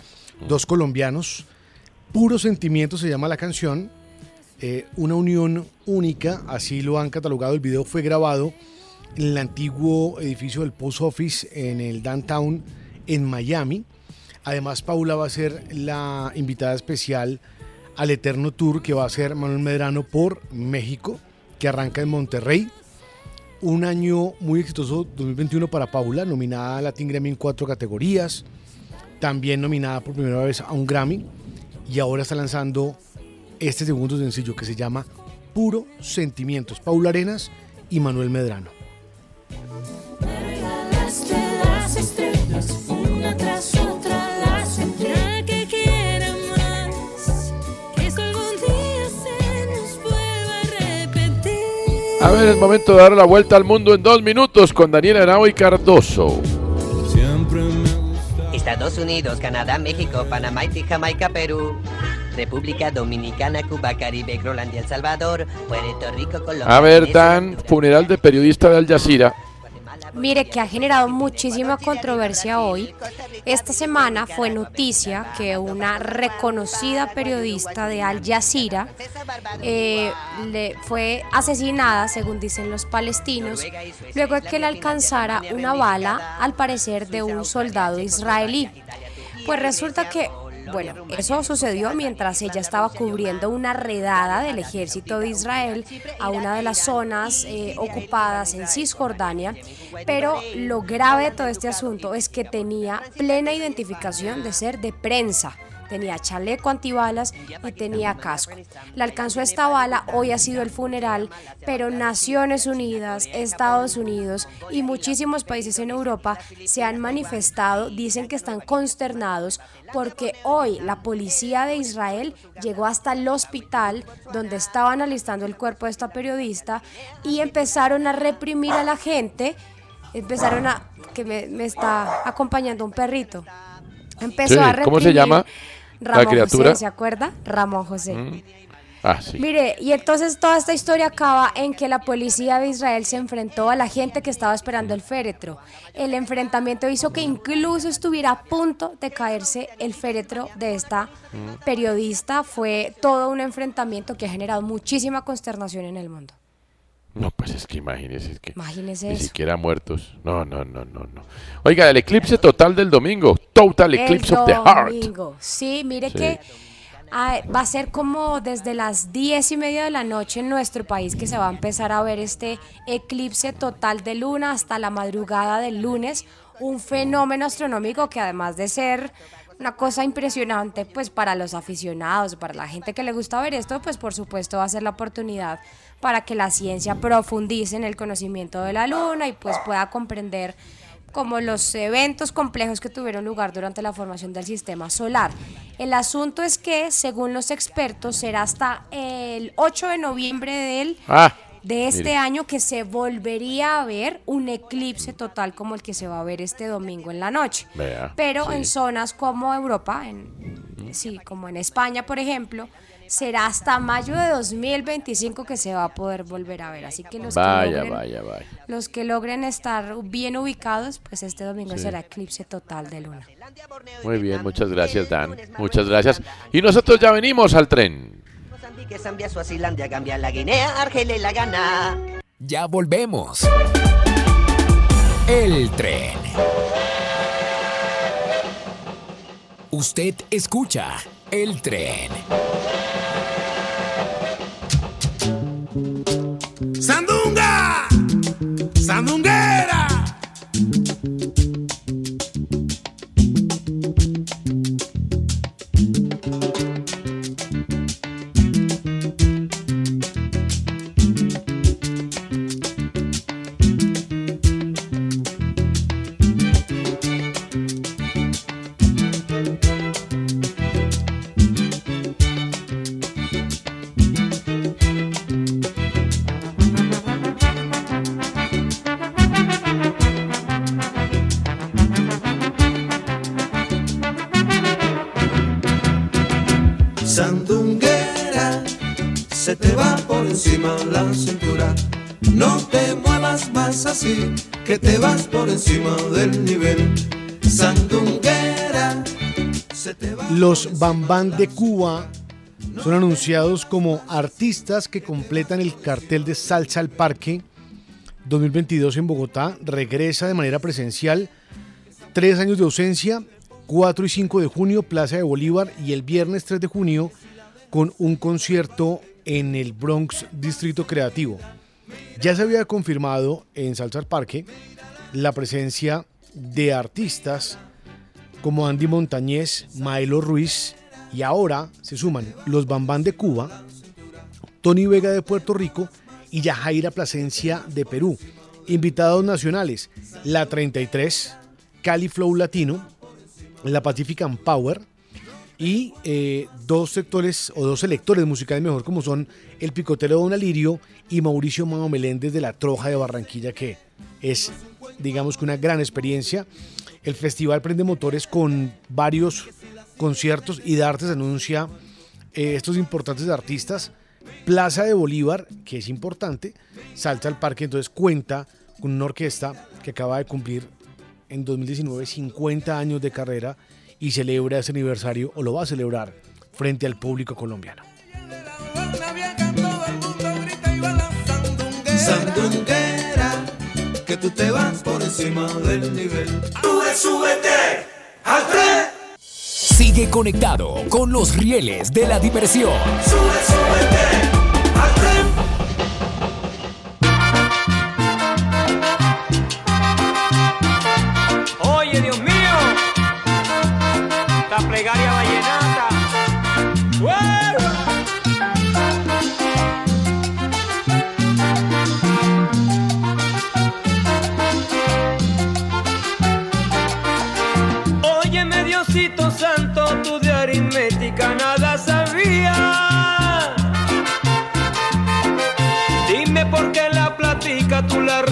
Speaker 5: dos colombianos. Puro sentimiento se llama la canción, eh, una unión única, así lo han catalogado. El video fue grabado en el antiguo edificio del Post Office en el downtown en Miami. Además, Paula va a ser la invitada especial al Eterno Tour que va a hacer Manuel Medrano por México, que arranca en Monterrey. Un año muy exitoso, 2021 para Paula, nominada a Latin Grammy en cuatro categorías, también nominada por primera vez a un Grammy y ahora está lanzando este segundo sencillo que se llama Puro Sentimientos. Paula Arenas y Manuel Medrano.
Speaker 34: A
Speaker 3: ver, es momento de dar la vuelta al mundo en dos minutos con Daniel Arao y Cardoso.
Speaker 35: Estados Unidos, Canadá, México, Panamá, Haití, Jamaica, Perú, República Dominicana, Cuba, Caribe, Groenlandia, El Salvador, Puerto Rico, Colombia.
Speaker 3: A ver, Dan, funeral de periodista de Al Jazeera.
Speaker 7: Mire que ha generado muchísima controversia hoy. Esta semana fue noticia que una reconocida periodista de Al Jazeera eh, le fue asesinada, según dicen los palestinos, luego de que le alcanzara una bala, al parecer, de un soldado israelí. Pues resulta que bueno, eso sucedió mientras ella estaba cubriendo una redada del ejército de Israel a una de las zonas eh, ocupadas en Cisjordania, pero lo grave de todo este asunto es que tenía plena identificación de ser de prensa. Tenía chaleco antibalas y tenía casco. Le alcanzó esta bala, hoy ha sido el funeral, pero Naciones Unidas, Estados Unidos y muchísimos países en Europa se han manifestado, dicen que están consternados porque hoy la policía de Israel llegó hasta el hospital donde estaban alistando el cuerpo de esta periodista y empezaron a reprimir a la gente, empezaron a, que me, me está acompañando un perrito, empezó
Speaker 3: Sí,
Speaker 7: a reprimir.
Speaker 3: ¿cómo se llama la
Speaker 7: Ramón
Speaker 3: criatura?
Speaker 7: José, ¿se acuerda? Ramón José.
Speaker 3: Mm. Ah, sí.
Speaker 7: Mire, y entonces toda esta historia acaba en que la policía de Israel se enfrentó a la gente que estaba esperando el féretro. El enfrentamiento hizo que incluso estuviera a punto de caerse el féretro de esta
Speaker 3: Mm.
Speaker 7: periodista. Fue todo un enfrentamiento que ha generado muchísima consternación en el mundo.
Speaker 3: No, pues es que imagínese es que
Speaker 7: Imagínese
Speaker 3: ni
Speaker 7: eso.
Speaker 3: siquiera muertos. No, no, no, no, no. Oiga, el eclipse total del domingo. Total Eclipse
Speaker 7: el
Speaker 3: of the Heart.
Speaker 7: Sí, mire
Speaker 3: Sí.
Speaker 7: que ah, va a ser como desde las diez y media de la noche en nuestro país que se va a empezar a ver este eclipse total de luna hasta la madrugada del lunes. Un fenómeno astronómico que además de ser una cosa impresionante pues para los aficionados, para la gente que le gusta ver esto, pues por supuesto va a ser la oportunidad para que la ciencia profundice en el conocimiento de la luna y pues pueda comprender como los eventos complejos que tuvieron lugar durante la formación del sistema solar. El asunto es que, según los expertos, será hasta el 8 de noviembre del,
Speaker 3: Ah,
Speaker 7: de este
Speaker 3: mire.
Speaker 7: año que se volvería a ver un eclipse total como el que se va a ver este domingo en la noche.
Speaker 3: Vea,
Speaker 7: Pero
Speaker 3: sí.
Speaker 7: en zonas como Europa, en, sí, como en España, por ejemplo, será hasta mayo de 2025 que se va a poder volver a ver. Así que los que logren-
Speaker 3: vaya, vaya.
Speaker 7: los que logren estar bien ubicados, pues este domingo
Speaker 3: Sí.
Speaker 7: será eclipse total de luna.
Speaker 3: Muy bien, muchas gracias, Dan. Muchas gracias. Y nosotros ya venimos al tren.
Speaker 35: Mozambique, Zambia, Suazilandia, Gambia, la Guinea, Argelia y la Ghana.
Speaker 27: Ya volvemos. El tren. Usted escucha el tren.
Speaker 5: Los Bambán de Cuba son anunciados como artistas que completan el cartel de Salsa al Parque 2022 en Bogotá. Regresa de manera presencial. Tres años de ausencia, 4 y 5 de junio, Plaza de Bolívar y el viernes 3 de junio con un concierto en el Bronx Distrito Creativo. Ya se había confirmado en Salsa al Parque la presencia de artistas como Andy Montañez, Maelo Ruiz y ahora se suman los Bambán de Cuba, Tony Vega de Puerto Rico y Yajaira Plasencia de Perú. Invitados nacionales, La 33, Cali Flow Latino, La Pacifican Power y eh, dos sectores o dos selectores musicales mejor como son el Picotero Don Alirio y Mauricio Mao Meléndez de la Troja de Barranquilla que es digamos que una gran experiencia. El festival prende motores con varios conciertos y Dartes anuncia eh, estos importantes artistas. Plaza de Bolívar, que es importante, salta al parque, entonces cuenta con una orquesta que acaba de cumplir en 2019 50 años de carrera y celebra ese aniversario o lo va a celebrar frente al público colombiano.
Speaker 2: Sandunguera, que tú te vas por encima del nivel. Sube, súbete al tren.
Speaker 27: Sigue conectado con los rieles de la diversión.
Speaker 2: Sube, súbete al tren.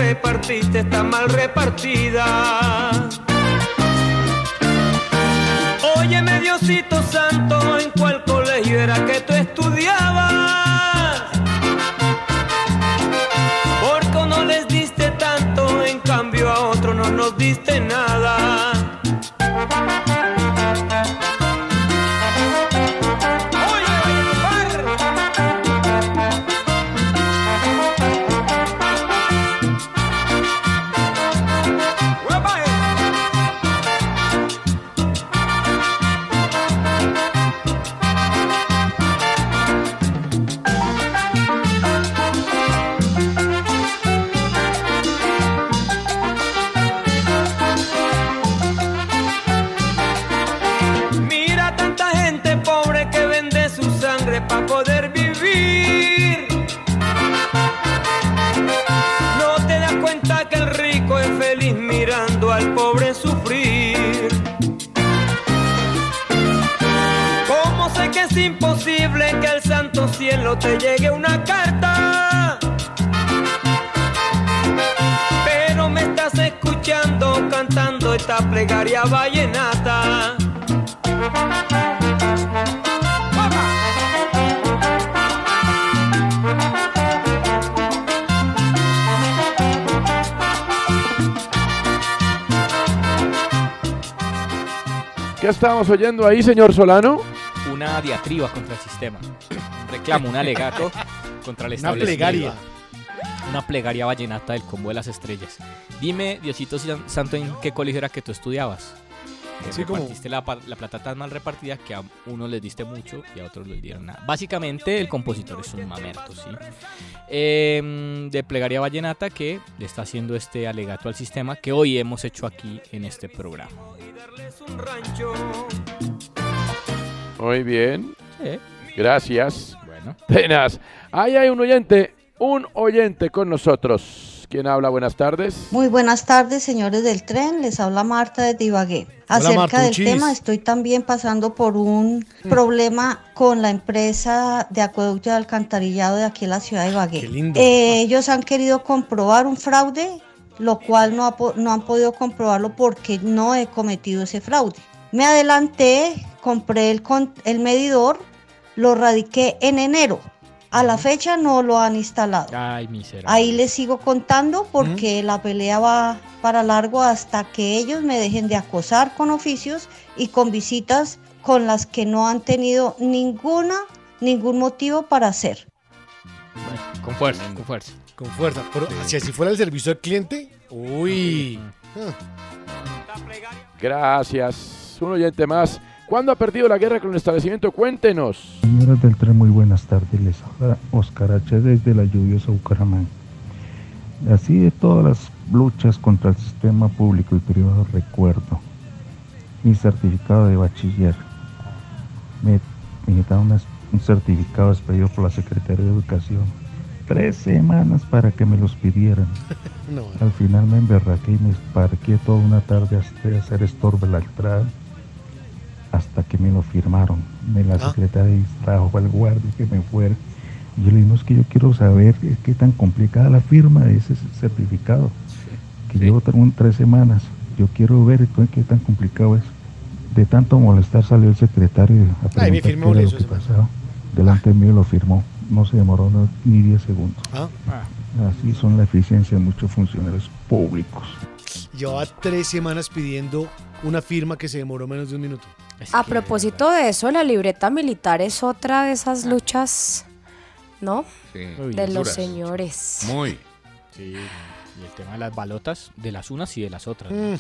Speaker 36: Repartiste, está mal repartida. Óyeme, Diosito Santo, ¿en cuál colegio era que tú estudiabas?
Speaker 3: Estábamos oyendo ahí, señor Solano?
Speaker 4: Una diatriba contra el sistema. Reclamo, un alegato contra el
Speaker 5: Una
Speaker 4: establecimiento.
Speaker 5: plegaria.
Speaker 4: Una plegaria vallenata del combo de las estrellas. Dime, Diosito San- Santo, ¿en qué colegio era que tú estudiabas? Que
Speaker 5: Sí, como-
Speaker 4: repartiste la, la plata tan mal repartida que a unos les diste mucho y a otros les dieron nada. Básicamente, el compositor es un mamerto, ¿sí? Em, de plegaria vallenata que le está haciendo este alegato al sistema que hoy hemos hecho aquí en este programa.
Speaker 3: Muy bien.
Speaker 4: Sí.
Speaker 3: Gracias.
Speaker 4: Bueno.
Speaker 3: Tenaz. Ahí hay un oyente, un oyente con nosotros. ¿Quién habla? Buenas tardes.
Speaker 37: Muy buenas tardes, señores del tren. Les habla Marta de Ibagué.
Speaker 3: Hola,
Speaker 37: Acerca del tema, estoy también pasando por un problema con la empresa de acueducto y alcantarillado de aquí en la ciudad de Ibagué.
Speaker 5: lindo.
Speaker 37: Eh, ellos han querido comprobar un fraude, lo cual no, ha po- no han podido comprobarlo porque no he cometido ese fraude. Me adelanté, compré el, el medidor, lo radiqué en enero. A la fecha no lo han instalado.
Speaker 4: Ay, miserable.
Speaker 37: Ahí les sigo contando porque la pelea va para largo hasta que ellos me dejen de acosar con oficios y con visitas con las que no han tenido ninguna ningún motivo para hacer.
Speaker 4: Con fuerza, con fuerza.
Speaker 5: Con fuerza. Pero si así fuera el servicio al cliente, uy. Ah.
Speaker 3: Gracias. Un oyente más. ¿Cuándo ha perdido la guerra con el establecimiento? Cuéntenos.
Speaker 38: Señoras del tren, muy buenas tardes. Les habla Oscar H. desde la lluviosa Bucaramanga. Así de todas las luchas contra el sistema público y privado recuerdo mi certificado de bachiller. Me, me un certificado expedido por la Secretaría de Educación. Tres semanas para que me los pidieran. <laughs>
Speaker 5: No.
Speaker 38: Al final me emberraqué y me parqué toda una tarde hasta hacer estorbo la entrada hasta que me lo firmaron. Me la
Speaker 5: Ah.
Speaker 38: secretaria trajo al guardia que me fuera. Y yo le dije, no, es que yo quiero saber eh, qué tan complicada la firma de ese certificado. Que llevo tre- un- tres semanas. Yo quiero ver qué, qué tan complicado es. De tanto molestar salió el secretario a
Speaker 5: Ay, me
Speaker 38: preguntar
Speaker 5: firmó
Speaker 38: qué era
Speaker 5: eso
Speaker 38: lo que pasaba. Delante mío lo firmó. No se demoró no- ni 10 segundos.
Speaker 5: Ah.
Speaker 38: Así son la eficiencia de muchos funcionarios públicos.
Speaker 5: Llevaba tres semanas pidiendo una firma que se demoró menos de un minuto.
Speaker 7: A propósito de eso, la libreta militar es otra de esas luchas, ¿no?
Speaker 6: Sí.
Speaker 7: De los
Speaker 6: Duras.
Speaker 7: señores.
Speaker 6: Muy.
Speaker 4: Sí. Y el tema de las balotas, de las unas y de las otras.
Speaker 5: Mm.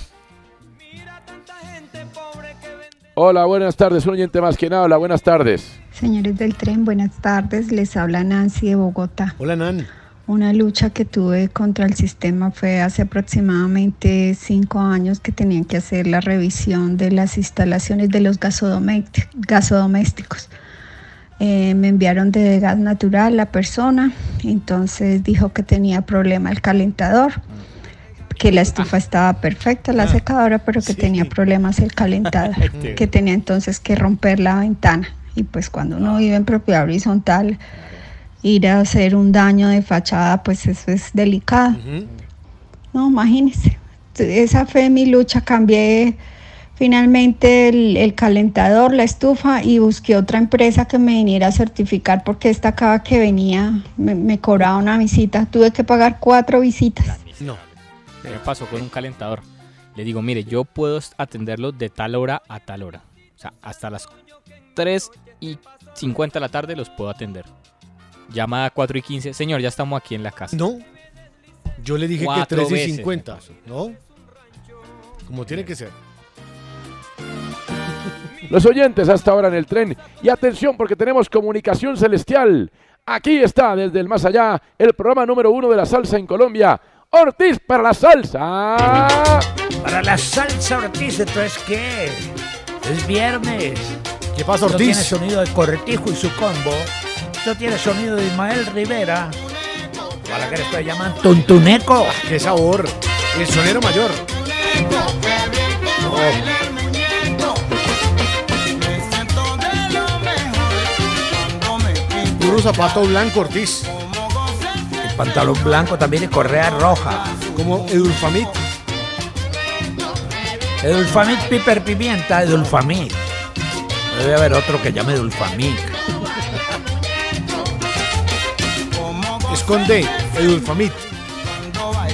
Speaker 3: Hola, buenas tardes. Un oyente más. ¿Quién habla? Buenas tardes.
Speaker 39: Señores del tren, buenas tardes. Les habla Nancy de Bogotá.
Speaker 5: Hola, Nan.
Speaker 39: Una lucha que tuve contra el sistema fue hace aproximadamente cinco años que tenían que hacer la revisión de las instalaciones de los gasodomé- gasodomésticos. Eh, me enviaron de gas natural la persona, entonces dijo que tenía problema el calentador, que la estufa estaba perfecta, la secadora, pero que tenía problemas el calentador, <laughs> que tenía entonces que romper la ventana. Y pues cuando uno vive en propiedad horizontal, ir a hacer un daño de fachada, pues eso es delicado. No, imagínese. Esa fue mi lucha. Cambié finalmente el, el calentador, la estufa y busqué otra empresa que me viniera a certificar porque esta cada que venía me, me cobraba una visita. Tuve que pagar cuatro visitas.
Speaker 5: No.
Speaker 4: ¿Qué me pasó con un calentador? Le digo, mire, yo puedo atenderlo de tal hora a tal hora. O sea, hasta las 3 y 50 de la tarde los puedo atender. Llamada a 4 y 15. Señor, ya estamos aquí en la casa.
Speaker 5: No. Yo le dije
Speaker 4: Cuatro
Speaker 5: que 3 y
Speaker 4: veces me
Speaker 5: 50. ¿No? Como tiene que ser. <laughs>
Speaker 3: Los oyentes hasta ahora en el tren. Y atención porque tenemos comunicación celestial. Aquí está desde el más allá el programa número uno de la salsa en Colombia. Ortiz para la salsa.
Speaker 40: Para la salsa Ortiz, entonces ¿qué? Es viernes.
Speaker 5: ¿Qué pasa,
Speaker 40: Esto
Speaker 5: Ortiz?
Speaker 40: tiene sonido de Corretijo y su combo. Esto tiene sonido de Ismael Rivera. A la que después llaman Tuntuneco.
Speaker 5: Ah, ¡Qué sabor! El sonero mayor. Puro zapato blanco, Ortiz.
Speaker 40: El pantalón blanco también y correa roja.
Speaker 5: Como Edulfamit.
Speaker 40: Edulfamit piper pimienta, Edulfamit. Debe haber otro que llame Edulfamit.
Speaker 5: Esconde, Edulfamit.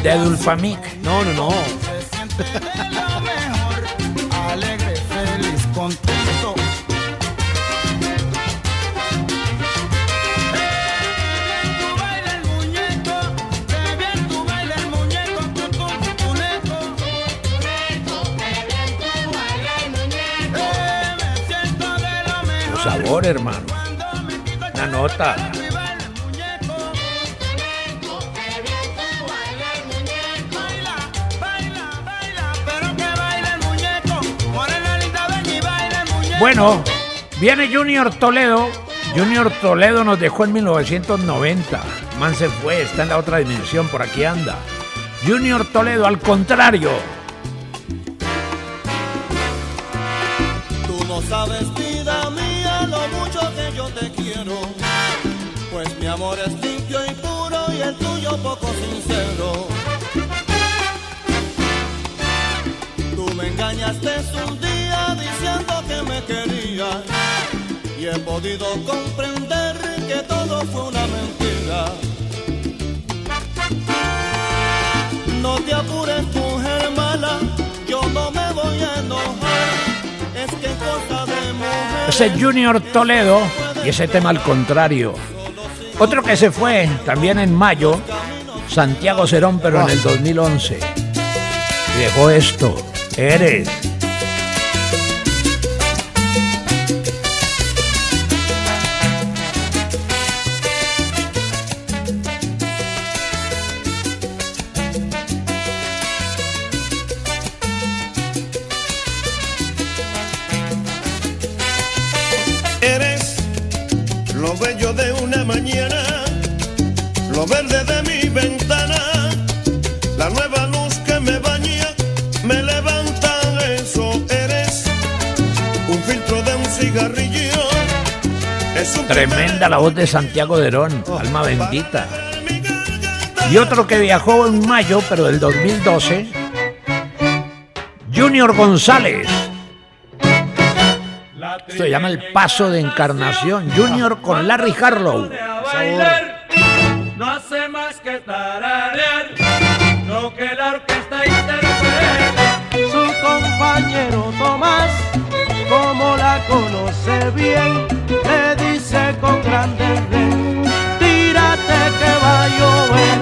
Speaker 40: De Edulfamic.
Speaker 5: No, no, no.
Speaker 2: Alegre, feliz, contento.
Speaker 40: Sabor, hermano. Una nota. Bueno, viene Junior Toledo. Junior Toledo nos dejó en 1990. Man se fue, está en la otra dimensión, por aquí anda. Junior Toledo, al contrario.
Speaker 2: Tú no sabes, vida mía, lo mucho que yo te quiero. Pues mi amor es limpio y puro y el tuyo poco sincero. Tú me engañaste un día diciendo que me querías. Y he podido comprender que todo fue una mentira. No te apures, mujer mala, yo no me voy a enojar. Es que cosa de mujer.
Speaker 40: Ese Junior Toledo y ese tema al contrario. Otro que se fue también en mayo, Santiago Cerón, pero en el 2011. Y dejó esto. Eres Tremenda la voz de Santiago Derón, alma bendita. Y otro que viajó en mayo, pero del 2012, Junior González. Se llama el paso de encarnación. Junior con Larry Harlow.
Speaker 36: no hace más que tararear lo que la orquesta interpreta.
Speaker 2: Su compañero Tomás, como la conoce bien, le dice con grande rey, tírate que va a llover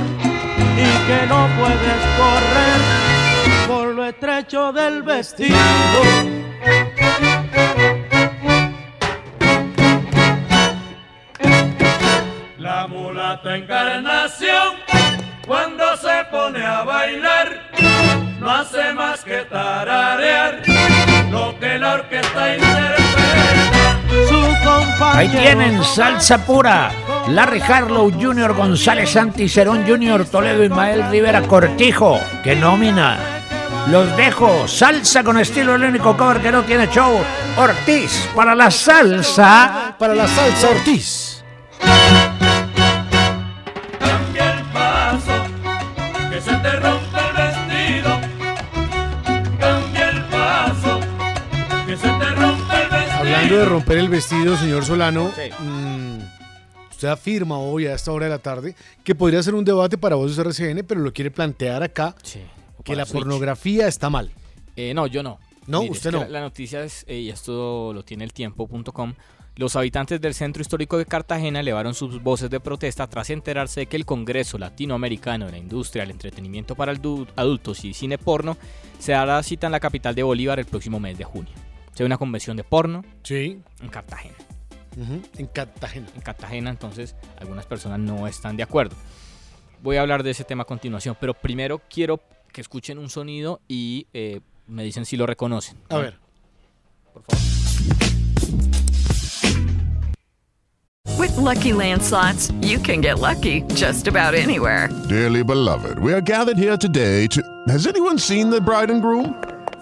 Speaker 2: y que no puedes correr por lo estrecho del vestido.
Speaker 36: La mulata encarnación, cuando se pone a bailar, no hace más que tararear lo que la orquesta interpreta.
Speaker 40: Ahí tienen salsa pura. Larry Harlow Jr., González Santi, Cerón Jr., Toledo, Ismael Rivera Cortijo. ¡Qué nómina! Los dejo. Salsa con estilo, el único cover que no tiene show. Ortiz para la salsa.
Speaker 5: Para la salsa Ortiz. Hablando de romper el vestido, señor Solano, mm, usted afirma hoy a esta hora de la tarde que podría ser un debate para Voces RCN, pero lo quiere plantear acá que
Speaker 4: para
Speaker 5: la
Speaker 4: Switch.
Speaker 5: pornografía está mal.
Speaker 4: Eh, no, yo no.
Speaker 5: No,
Speaker 4: Mire,
Speaker 5: usted
Speaker 4: es que
Speaker 5: no.
Speaker 4: La, la noticia es, eh, y esto lo tiene el tiempo.com, los habitantes del centro histórico de Cartagena elevaron sus voces de protesta tras enterarse de que el Congreso Latinoamericano de la Industria del Entretenimiento para Adultos y Cine Porno se dará cita en la capital de Bolívar el próximo mes de junio. Será una convención de porno
Speaker 5: Sí.
Speaker 4: en Cartagena.
Speaker 5: Ujú, En Cartagena.
Speaker 4: En Cartagena, entonces, algunas personas no están de acuerdo. Voy a hablar de ese tema a continuación, pero primero quiero que escuchen un sonido y eh, me dicen si lo reconocen.
Speaker 5: A ver.
Speaker 41: With Lucky Land slots, you can get lucky just about anywhere.
Speaker 42: Dearly beloved, we are gathered here today to. Has anyone seen the bride and groom?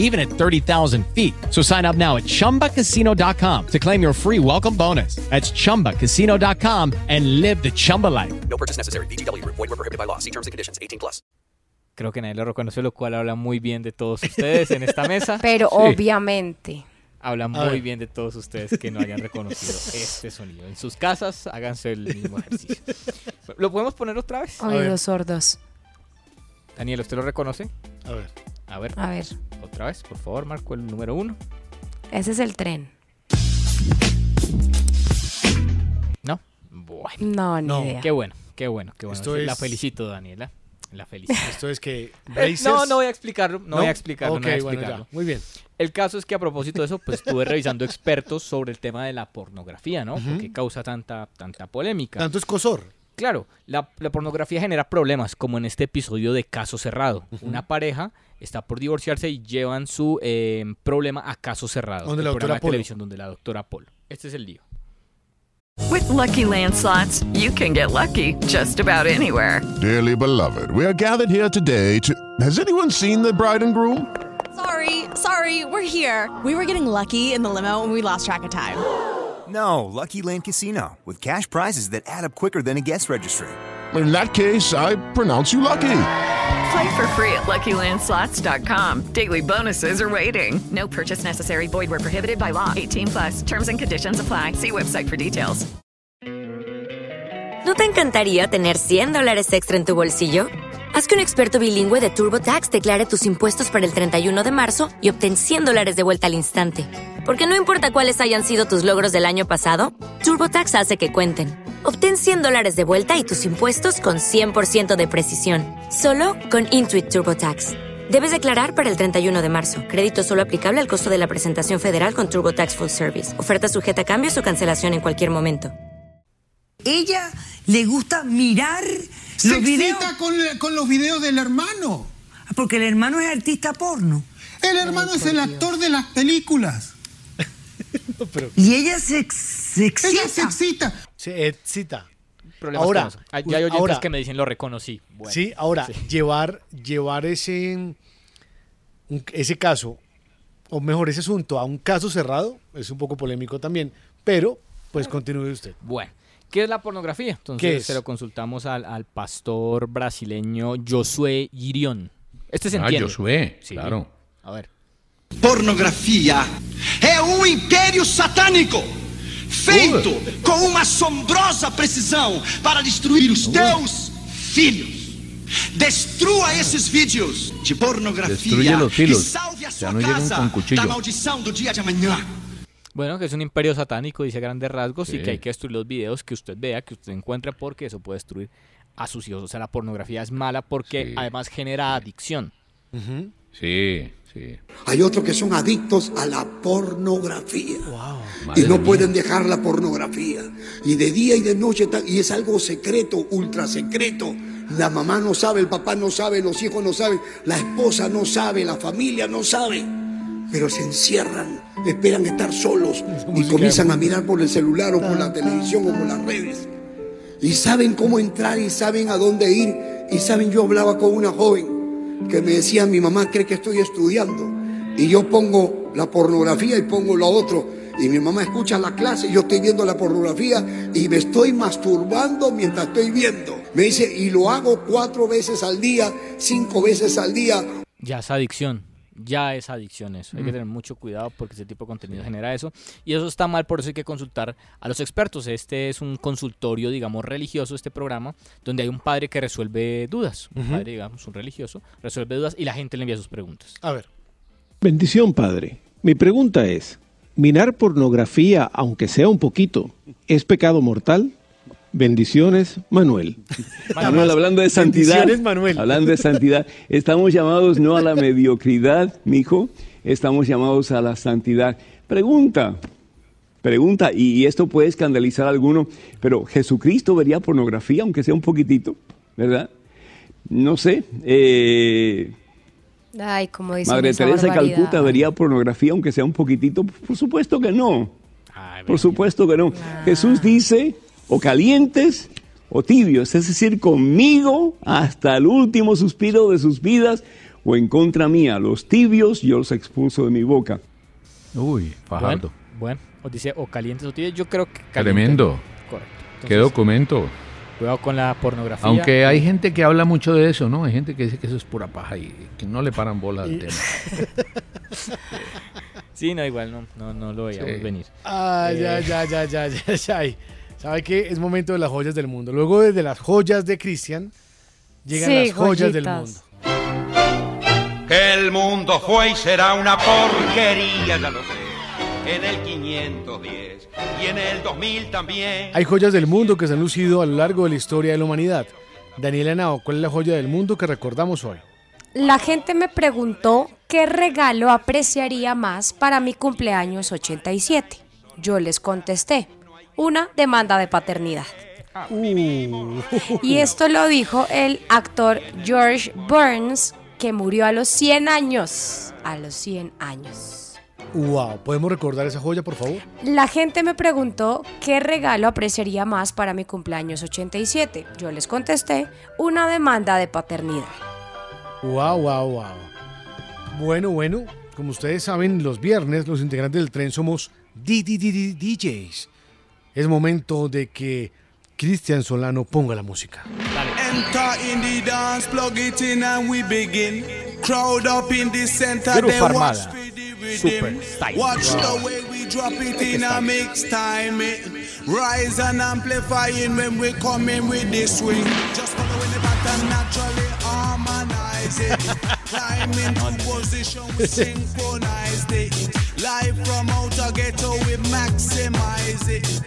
Speaker 43: even at 30,000 feet. So sign up now at ChumbaCasino.com to claim your free welcome bonus. That's ChumbaCasino.com and live the Chumba life.
Speaker 44: No purchase necessary. VGW Group. Void were prohibited by law. See terms and conditions. 18 plus.
Speaker 4: Creo que nadie lo reconoce, lo cual habla muy bien de todos ustedes en esta mesa. <laughs>
Speaker 7: Pero obviamente.
Speaker 4: Habla muy bien de todos ustedes que no hayan reconocido <laughs> este sonido. En sus casas, háganse el mismo ejercicio. <laughs> ¿Lo podemos poner otra vez?
Speaker 7: Oídos sordos.
Speaker 4: Daniel, ¿usted lo reconoce?
Speaker 5: A ver.
Speaker 4: A ver.
Speaker 7: A ver.
Speaker 4: Otra vez, por favor, marco el número uno.
Speaker 7: Ese es el tren.
Speaker 4: ¿No? Bueno.
Speaker 7: No, ni idea.
Speaker 4: Qué bueno, qué bueno, qué bueno.
Speaker 5: Esto
Speaker 4: La
Speaker 5: es-
Speaker 4: felicito, Daniela. La felicito.
Speaker 5: Esto es que <laughs>
Speaker 4: No, no voy a explicarlo, no,
Speaker 5: ¿No?
Speaker 4: voy a explicarlo,
Speaker 5: Ok,
Speaker 4: no voy a
Speaker 5: bueno,
Speaker 4: explicarlo.
Speaker 5: Muy bien.
Speaker 4: El caso es que a propósito de eso, pues estuve revisando <laughs> expertos sobre el tema de la pornografía, ¿no?
Speaker 5: Ujú.
Speaker 4: ¿Por qué causa tanta, tanta polémica?
Speaker 5: Tanto escosor.
Speaker 4: Claro, la, la pornografía genera problemas, como en este episodio de Caso Cerrado. Una pareja está por divorciarse y llevan su eh, problema a Caso Cerrado.
Speaker 5: Donde
Speaker 4: el
Speaker 5: la doctora Polo.
Speaker 4: televisión donde la doctora Polo. Este es el lío.
Speaker 41: With Lucky Land slots, you can get lucky just about anywhere.
Speaker 42: Dearly beloved, we are gathered here today to. Has anyone seen the bride and groom?
Speaker 45: Sorry, sorry, we're here. We were getting lucky in the limo and we lost track of time.
Speaker 46: No, Lucky Land Casino, with cash prizes that add up quicker than a guest registry.
Speaker 42: In that case, I pronounce you lucky.
Speaker 41: Play for free at LuckyLandSlots.com. Daily bonuses are waiting. No purchase necessary. Void were prohibited by law. 18 plus. Terms and conditions apply. See website for details.
Speaker 47: ¿No te encantaría tener 100 dólares extra en tu bolsillo? Haz que un experto bilingüe de TurboTax declare tus impuestos para el 31 de marzo y obtén 100 dólares de vuelta al instante. Porque no importa cuáles hayan sido tus logros del año pasado, TurboTax hace que cuenten. Obtén 100 dólares de vuelta y tus impuestos con 100% de precisión. Solo con Intuit TurboTax. Debes declarar para el 31 de marzo. Crédito solo aplicable al costo de la presentación federal con TurboTax Full Service. Oferta sujeta a cambios o cancelación en cualquier momento.
Speaker 48: Ella le gusta mirar
Speaker 49: Se
Speaker 48: los videos.
Speaker 49: con, con los videos del hermano.
Speaker 48: Porque el hermano es artista porno.
Speaker 49: El hermano es el actor de las películas.
Speaker 48: Y ella se, ex- se excita.
Speaker 49: Ella se excita.
Speaker 5: Se excita.
Speaker 4: Problemas
Speaker 5: Ahora.
Speaker 4: Hay, ya hay oyentes
Speaker 5: ahora-
Speaker 4: que me dicen lo reconocí. Bueno,
Speaker 5: sí, ahora, llevar, llevar ese, ese caso, o mejor, ese asunto a un caso cerrado, es un poco polémico también, pero pues continúe usted.
Speaker 4: Bueno, ¿qué es la pornografía? Entonces
Speaker 5: ¿Qué es?
Speaker 4: se lo consultamos al, al pastor brasileño Josué Girión. Este se
Speaker 6: Ah,
Speaker 4: entiende.
Speaker 6: Josué, claro.
Speaker 4: A ver.
Speaker 1: Pornografia é um império satânico feito com uma assombrosa precisão para destruir os teus filhos. Destrua esses vídeos de pornografia
Speaker 6: Destruye los
Speaker 1: e salve a sua casa da maldição do dia de amanhã.
Speaker 4: Bueno, que es un imperio satánico, dice grandes rasgos, y
Speaker 6: Sí.
Speaker 4: que hay que destruir los videos que usted vea, que usted encuentre, porque eso puede destruir a sus hijos. O sea, la pornografía es mala porque además genera adicción.
Speaker 6: Sí, sí.
Speaker 18: Hay otros que son adictos a la pornografía y no
Speaker 6: mía.
Speaker 18: pueden dejar la pornografía. Y de día y de noche, y es algo secreto, ultra secreto. La mamá no sabe, el papá no sabe, los hijos no saben, la esposa no sabe, la familia no sabe. Pero se encierran, esperan estar solos y comienzan a mirar por el celular o por la televisión o por las redes. Y saben cómo entrar y saben a dónde ir. Y saben, yo hablaba con una joven que me decía, mi mamá cree que estoy estudiando. Y yo pongo la pornografía y pongo lo otro. Y mi mamá escucha la clase y yo estoy viendo la pornografía y me estoy masturbando mientras estoy viendo. Me dice, y lo hago cuatro veces al día, cinco veces al día.
Speaker 4: Ya es adicción. Ya es adicción eso. Hay que
Speaker 5: Mm.
Speaker 4: tener mucho cuidado porque ese tipo de contenido genera eso. Y eso está mal, por eso hay que consultar a los expertos. Este es un consultorio, digamos, religioso, este programa, donde hay un padre que resuelve dudas. Un padre, digamos, un religioso, resuelve dudas y la gente le envía sus preguntas.
Speaker 5: A ver.
Speaker 50: Bendición, Padre. Mi pregunta es, ¿mirar pornografía, aunque sea un poquito, es pecado mortal?
Speaker 51: Bendiciones, <laughs> Manuel.
Speaker 52: Manuel, hablando de santidad.
Speaker 5: Bendiciones, Manuel.
Speaker 52: Hablando de santidad, estamos llamados no a la <laughs> mediocridad, mijo, estamos llamados a la santidad. Pregunta, pregunta, y, y esto puede escandalizar a alguno, pero Jesucristo vería pornografía, aunque sea un poquitito, ¿verdad? No sé. eh,
Speaker 7: Ay, como dice
Speaker 52: Madre Teresa de Calcuta vería pornografía, aunque sea un poquitito. Por supuesto que no. Por supuesto que no. Jesús dice, o calientes o tibios, es decir, conmigo hasta el último suspiro de sus vidas, o en contra mía. Los tibios yo los expulso de mi boca.
Speaker 6: Uy, Fajardo.
Speaker 4: Bueno, bueno, os dice o calientes o tibios. Yo creo que calientes.
Speaker 6: Tremendo.
Speaker 4: Correcto.
Speaker 6: ¿Qué
Speaker 4: Entonces,
Speaker 6: documento?
Speaker 4: Cuidado con la pornografía.
Speaker 6: Aunque hay gente que habla mucho de eso, ¿no? Hay gente que dice que eso es pura paja y que no le paran bola al tema. <laughs>
Speaker 4: Sí, no, igual no, no, no lo veíamos
Speaker 6: Sí.
Speaker 4: venir.
Speaker 5: Ah,
Speaker 4: Eh,
Speaker 5: ya, ya, ya, ya, ya, ya. ¿Sabe qué? Es momento de las joyas del mundo. Luego desde las joyas de Cristian, llegan
Speaker 53: Sí,
Speaker 5: las joyas del mundo.
Speaker 54: Que el mundo fue y será una porquería, ya lo sé. En el 510 y en el 2000 también.
Speaker 5: Hay joyas del mundo que se han lucido a lo largo de la historia de la humanidad. Daniela Nao, ¿cuál es la joya del mundo que recordamos hoy?
Speaker 7: La gente me preguntó qué regalo apreciaría más para mi cumpleaños 87. Yo les contesté, una demanda de paternidad. Y esto lo dijo el actor George Burns, que murió a los 100 años. A los 100 años.
Speaker 5: Wow, ¿podemos recordar esa joya, por favor?
Speaker 7: La gente me preguntó qué regalo apreciaría más para mi cumpleaños 87. Yo les contesté, una demanda de paternidad.
Speaker 5: Wow, wow, wow. Bueno, bueno, como ustedes saben, los viernes los integrantes del tren somos DJs. Es momento de que Cristian Solano ponga la música.
Speaker 55: Enter in the dance, plug it in and we begin. Crowd up in the center,
Speaker 5: Grupo
Speaker 55: they watch
Speaker 5: Armada. Super style.
Speaker 55: Watch
Speaker 5: Wow.
Speaker 55: the way we drop it in a mix time. It rise and amplifying when we come in with the swing. Just following the pattern naturally harmonize it. <laughs> Climb into position, we synchronize it. Live from outer ghetto, we maximize it.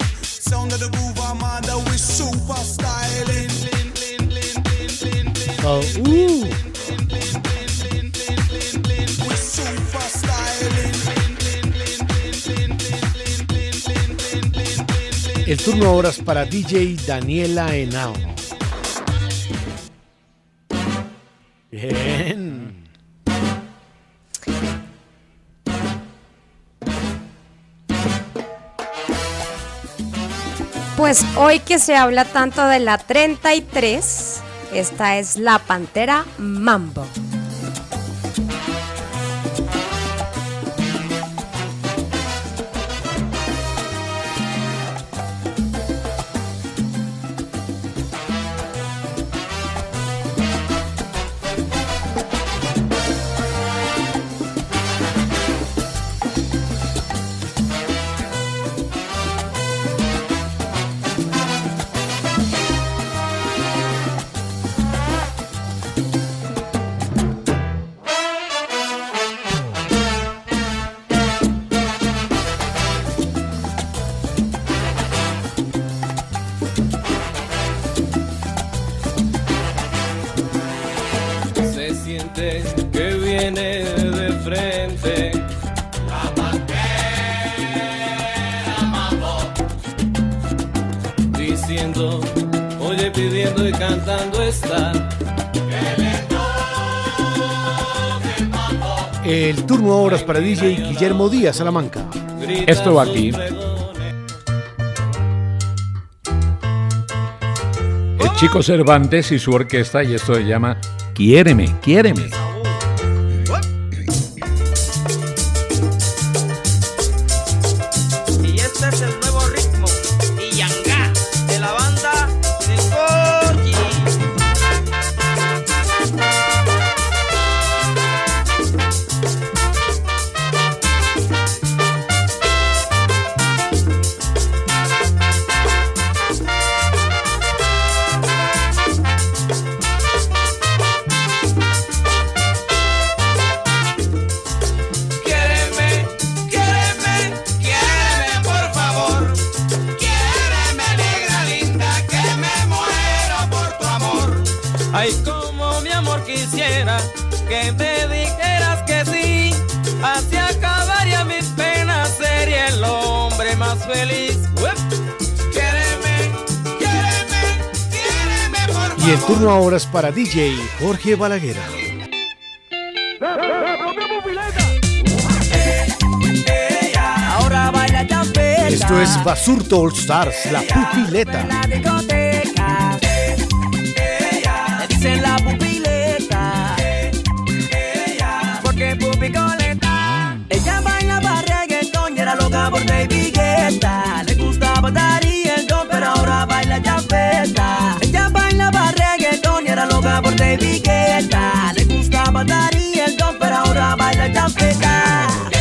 Speaker 55: Sound of the groove, Armada, we super styling.
Speaker 5: Oh.
Speaker 55: We super styling.
Speaker 5: El turno ahora es para DJ Daniela Henao. Bien.
Speaker 7: Hoy que se habla tanto de la 33, esta es la Pantera Mambo.
Speaker 5: Para DJ Guillermo Díaz Salamanca.
Speaker 6: Esto va aquí. El chico Cervantes y su orquesta, y esto se llama Quiéreme, quiéreme.
Speaker 5: Para DJ Jorge Balaguer.
Speaker 32: Ahora baila.
Speaker 5: Esto es Basurto All Stars, la pupileta.
Speaker 32: La pupileta. Porque pupicoleta. Ella bailaba reggaetón y era loca por Baby Guetta. Le gustaba dar Le gustaba dar y el don, pero ahora baila champeta.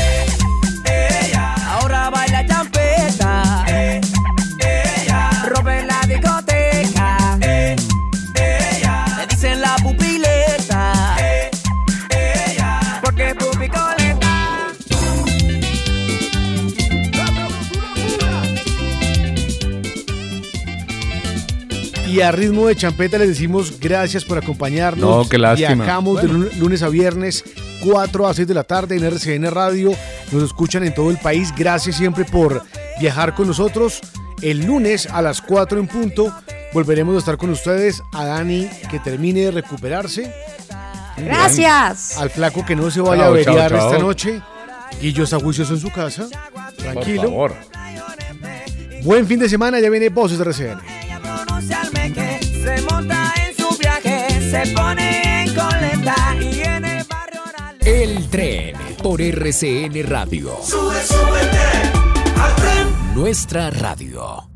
Speaker 5: A ritmo de champeta les decimos gracias por acompañarnos.
Speaker 6: No, qué lástima.
Speaker 5: Viajamos de
Speaker 6: Bueno.
Speaker 5: lunes a viernes, 4 a 6 de la tarde en RCN Radio. Nos escuchan en todo el país. Gracias siempre por viajar con nosotros. El lunes a las 4 en punto volveremos a estar con ustedes. A Dani que termine de recuperarse.
Speaker 7: Gracias.
Speaker 5: Al flaco que no se vaya
Speaker 6: Chao,
Speaker 5: a averiar
Speaker 6: chao, chao.
Speaker 5: esta noche. Guillo está juicioso en su casa. Tranquilo.
Speaker 6: Por favor.
Speaker 5: Buen fin de semana. Ya viene Voces de RCN.
Speaker 32: Se pone en coleta y en el barrio
Speaker 53: El tren por RCN Radio.
Speaker 32: sube, súbete al tren.
Speaker 53: Nuestra radio.